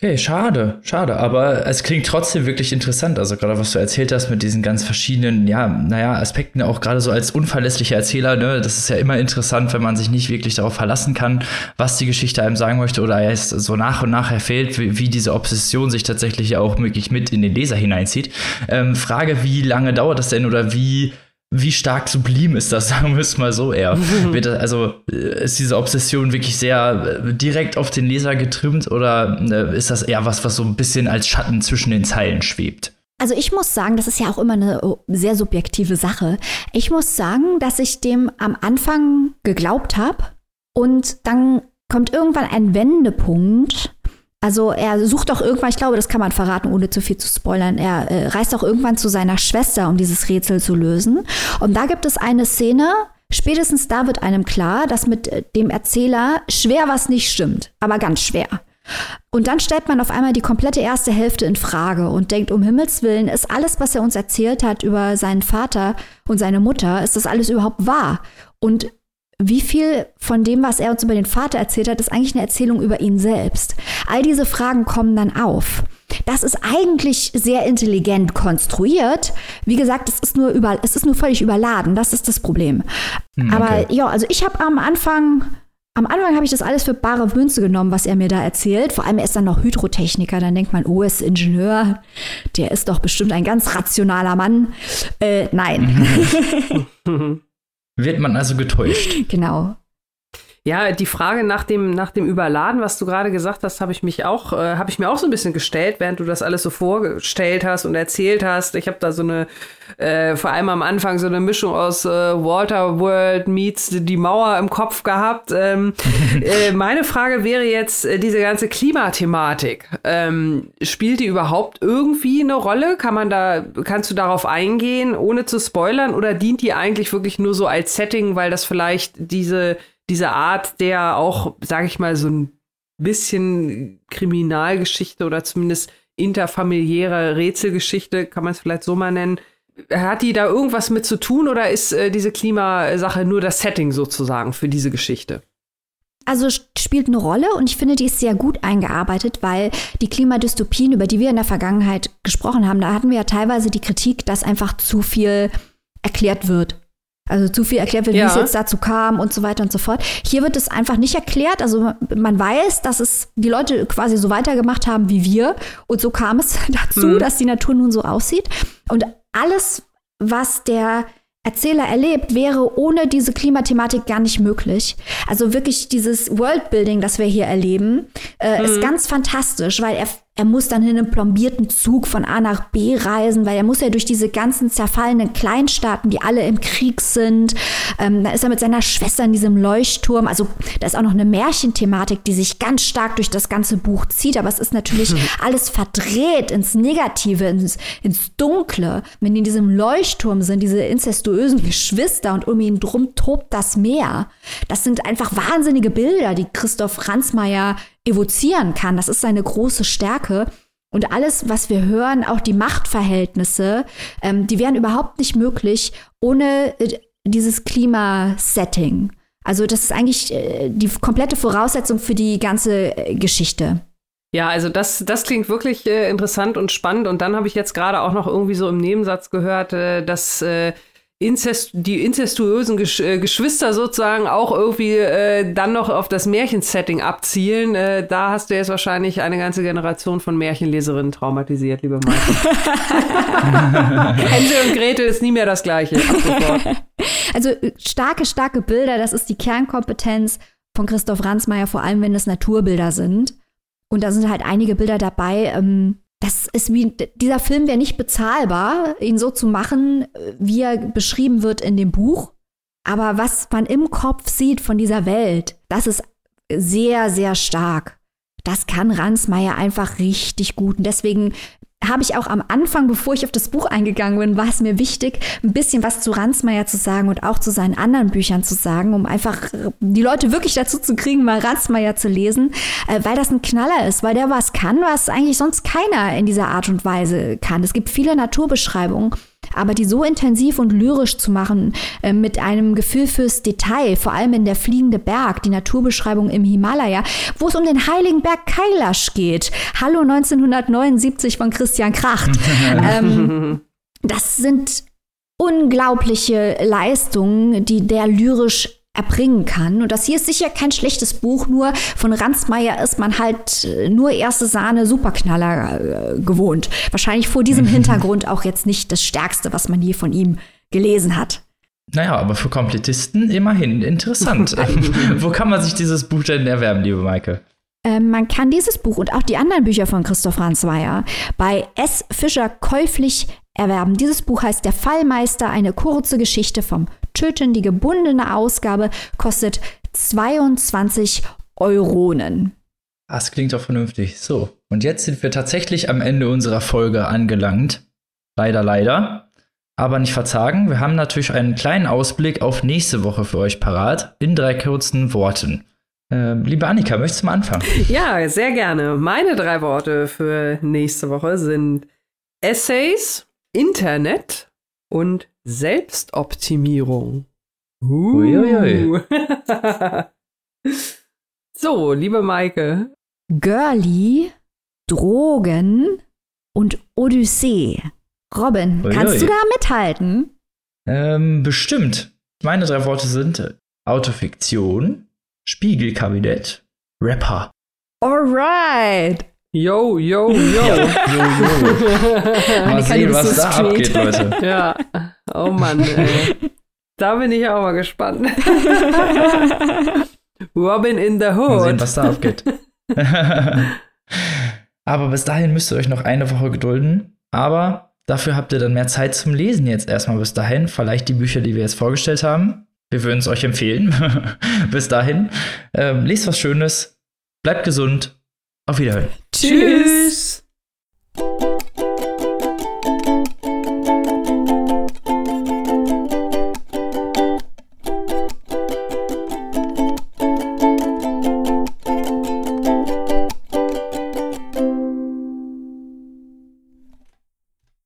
Okay, schade, schade, aber es klingt trotzdem wirklich interessant. Also gerade was du erzählt hast mit diesen ganz verschiedenen, ja, naja, Aspekten, auch gerade so als unverlässlicher Erzähler, ne, das ist ja immer interessant, wenn man sich nicht wirklich darauf verlassen kann, was die Geschichte einem sagen möchte oder erst so nach und nach erfällt, wie, wie diese Obsession sich tatsächlich auch wirklich mit in den Leser hineinzieht. Ähm, Frage, wie lange dauert das denn oder wie wie stark sublim ist das, (laughs) sagen wir es mal so eher. (laughs) Also äh, ist diese Obsession wirklich sehr äh, direkt auf den Leser getrimmt oder äh, ist das eher was, was so ein bisschen als Schatten zwischen den Zeilen schwebt? Also ich muss sagen, das ist ja auch immer eine oh, sehr subjektive Sache. Ich muss sagen, dass ich dem am Anfang geglaubt habe und dann kommt irgendwann ein Wendepunkt, also er sucht auch irgendwann, ich glaube, das kann man verraten, ohne zu viel zu spoilern, er äh, reist auch irgendwann zu seiner Schwester, um dieses Rätsel zu lösen. Und da gibt es eine Szene, spätestens da wird einem klar, dass mit äh, dem Erzähler schwer was nicht stimmt, aber ganz schwer. Und dann stellt man auf einmal die komplette erste Hälfte in Frage und denkt, um Himmels Willen, ist alles, was er uns erzählt hat über seinen Vater und seine Mutter, ist das alles überhaupt wahr? Und wie viel von dem, was er uns über den Vater erzählt hat, ist eigentlich eine Erzählung über ihn selbst? All diese Fragen kommen dann auf. Das ist eigentlich sehr intelligent konstruiert. Wie gesagt, es ist nur über, es ist nur völlig überladen. Das ist das Problem. Hm, okay. Aber ja, also ich habe am Anfang am Anfang habe ich das alles für bare Münze genommen, was er mir da erzählt. Vor allem er ist dann noch Hydrotechniker. Dann denkt man, oh, er ist Ingenieur. Der ist doch bestimmt ein ganz rationaler Mann. Äh, nein. (laughs) (laughs) Wird man also getäuscht. Genau. Ja, die Frage nach dem, nach dem Überladen, was du gerade gesagt hast, habe ich mich auch, äh, habe ich mir auch so ein bisschen gestellt, während du das alles so vorgestellt hast und erzählt hast. Ich habe da so eine, äh, vor allem am Anfang so eine Mischung aus äh, Walter World meets die Mauer im Kopf gehabt. Ähm, (laughs) äh, meine Frage wäre jetzt, äh, diese ganze Klimathematik, ähm, spielt die überhaupt irgendwie eine Rolle? Kann man da, kannst du darauf eingehen, ohne zu spoilern, oder dient die eigentlich wirklich nur so als Setting, weil das vielleicht diese diese Art der auch, sage ich mal, so ein bisschen Kriminalgeschichte oder zumindest interfamiliäre Rätselgeschichte, kann man es vielleicht so mal nennen. Hat die da irgendwas mit zu tun oder ist äh, diese Klimasache nur das Setting sozusagen für diese Geschichte? Also spielt eine Rolle und ich finde, die ist sehr gut eingearbeitet, weil die Klimadystopien, über die wir in der Vergangenheit gesprochen haben, da hatten wir ja teilweise die Kritik, dass einfach zu viel erklärt wird also zu viel erklärt wird, ja. wie es jetzt dazu kam und so weiter und so fort. Hier wird es einfach nicht erklärt. Also man weiß, dass es die Leute quasi so weitergemacht haben wie wir. Und so kam es (laughs) dazu, mhm. dass die Natur nun so aussieht. Und alles, was der Erzähler erlebt, wäre ohne diese Klimathematik gar nicht möglich. Also wirklich dieses Worldbuilding, das wir hier erleben, äh, mhm. ist ganz fantastisch, weil er er muss dann in einem plombierten Zug von A nach B reisen, weil er muss ja durch diese ganzen zerfallenen Kleinstaaten, die alle im Krieg sind. Ähm, da ist er mit seiner Schwester in diesem Leuchtturm. Also da ist auch noch eine Märchenthematik, die sich ganz stark durch das ganze Buch zieht. Aber es ist natürlich mhm. alles verdreht ins Negative, ins, ins Dunkle. Wenn die in diesem Leuchtturm sind, diese incestuösen Geschwister und um ihn drum tobt das Meer. Das sind einfach wahnsinnige Bilder, die Christoph Ransmayr evozieren kann. Das ist seine große Stärke. Und alles, was wir hören, auch die Machtverhältnisse, ähm, die wären überhaupt nicht möglich ohne äh, dieses Klimasetting. Also das ist eigentlich äh, die komplette Voraussetzung für die ganze äh, Geschichte. Ja, also das, das klingt wirklich äh, interessant und spannend. Und dann habe ich jetzt gerade auch noch irgendwie so im Nebensatz gehört, äh, dass äh, Inzest, die inzestuösen Gesch äh, Geschwister sozusagen auch irgendwie äh, dann noch auf das Märchensetting abzielen. Äh, da hast du jetzt wahrscheinlich eine ganze Generation von Märchenleserinnen traumatisiert, liebe Michael. (laughs) Hänsel und Gretel ist nie mehr das Gleiche. (laughs) Also starke, starke Bilder, das ist die Kernkompetenz von Christoph Ransmayr, vor allem wenn es Naturbilder sind. Und da sind halt einige Bilder dabei, ähm, das ist wie, dieser Film wäre nicht bezahlbar, ihn so zu machen, wie er beschrieben wird in dem Buch. Aber was man im Kopf sieht von dieser Welt, das ist sehr, sehr stark. Das kann Ransmeier einfach richtig gut. Und deswegen habe ich auch am Anfang, bevor ich auf das Buch eingegangen bin, war es mir wichtig, ein bisschen was zu Ransmeier zu sagen und auch zu seinen anderen Büchern zu sagen, um einfach die Leute wirklich dazu zu kriegen, mal Ransmeier zu lesen, äh, weil das ein Knaller ist, weil der was kann, was eigentlich sonst keiner in dieser Art und Weise kann. Es gibt viele Naturbeschreibungen aber die so intensiv und lyrisch zu machen, äh, mit einem Gefühl fürs Detail, vor allem in der fliegende Berg, die Naturbeschreibung im Himalaya, wo es um den heiligen Berg Kailash geht. Hallo 1979 von Christian Kracht. (laughs) ähm, das sind unglaubliche Leistungen, die der lyrisch erbringen kann. Und das hier ist sicher kein schlechtes Buch, nur von Ransmeier ist man halt äh, nur erste Sahne Superknaller äh, gewohnt. Wahrscheinlich vor diesem Hintergrund auch jetzt nicht das Stärkste, was man hier von ihm gelesen hat. Naja, aber für Komplettisten immerhin interessant. (laughs) (laughs) Wo kann man sich dieses Buch denn erwerben, liebe Maike? Ähm, man kann dieses Buch und auch die anderen Bücher von Christoph Ransmeier bei S. Fischer käuflich erwerben. Dieses Buch heißt Der Fallmeister, eine kurze Geschichte vom Töten. Die gebundene Ausgabe kostet 22 Euronen. Das klingt doch vernünftig. So, und jetzt sind wir tatsächlich am Ende unserer Folge angelangt. Leider, leider. Aber nicht verzagen, wir haben natürlich einen kleinen Ausblick auf nächste Woche für euch parat, in drei kurzen Worten. Äh, liebe Annika, möchtest du mal anfangen? Ja, sehr gerne. Meine drei Worte für nächste Woche sind Essays, Internet und Selbstoptimierung. Uh. (laughs) so, liebe Maike. Girlie, Drogen und Odyssee. Robin, Uiui. kannst du da mithalten? Ähm, bestimmt. Meine drei Worte sind Autofiktion, Spiegelkabinett, Rapper. Alright. Yo, yo, yo. Yo, yo. (laughs) Mal sehen, was da abgeht, Leute. (laughs) Ja. Oh Mann, ey. Da bin ich auch mal gespannt. (laughs) Robin in the Hood. Mal sehen, was da abgeht. Aber bis dahin müsst ihr euch noch eine Woche gedulden. Aber dafür habt ihr dann mehr Zeit zum Lesen jetzt erstmal bis dahin. Vielleicht die Bücher, die wir jetzt vorgestellt haben. Wir würden es euch empfehlen. bis dahin. Ähm, lest was Schönes. Bleibt gesund auf Wiederhören. Tschüss.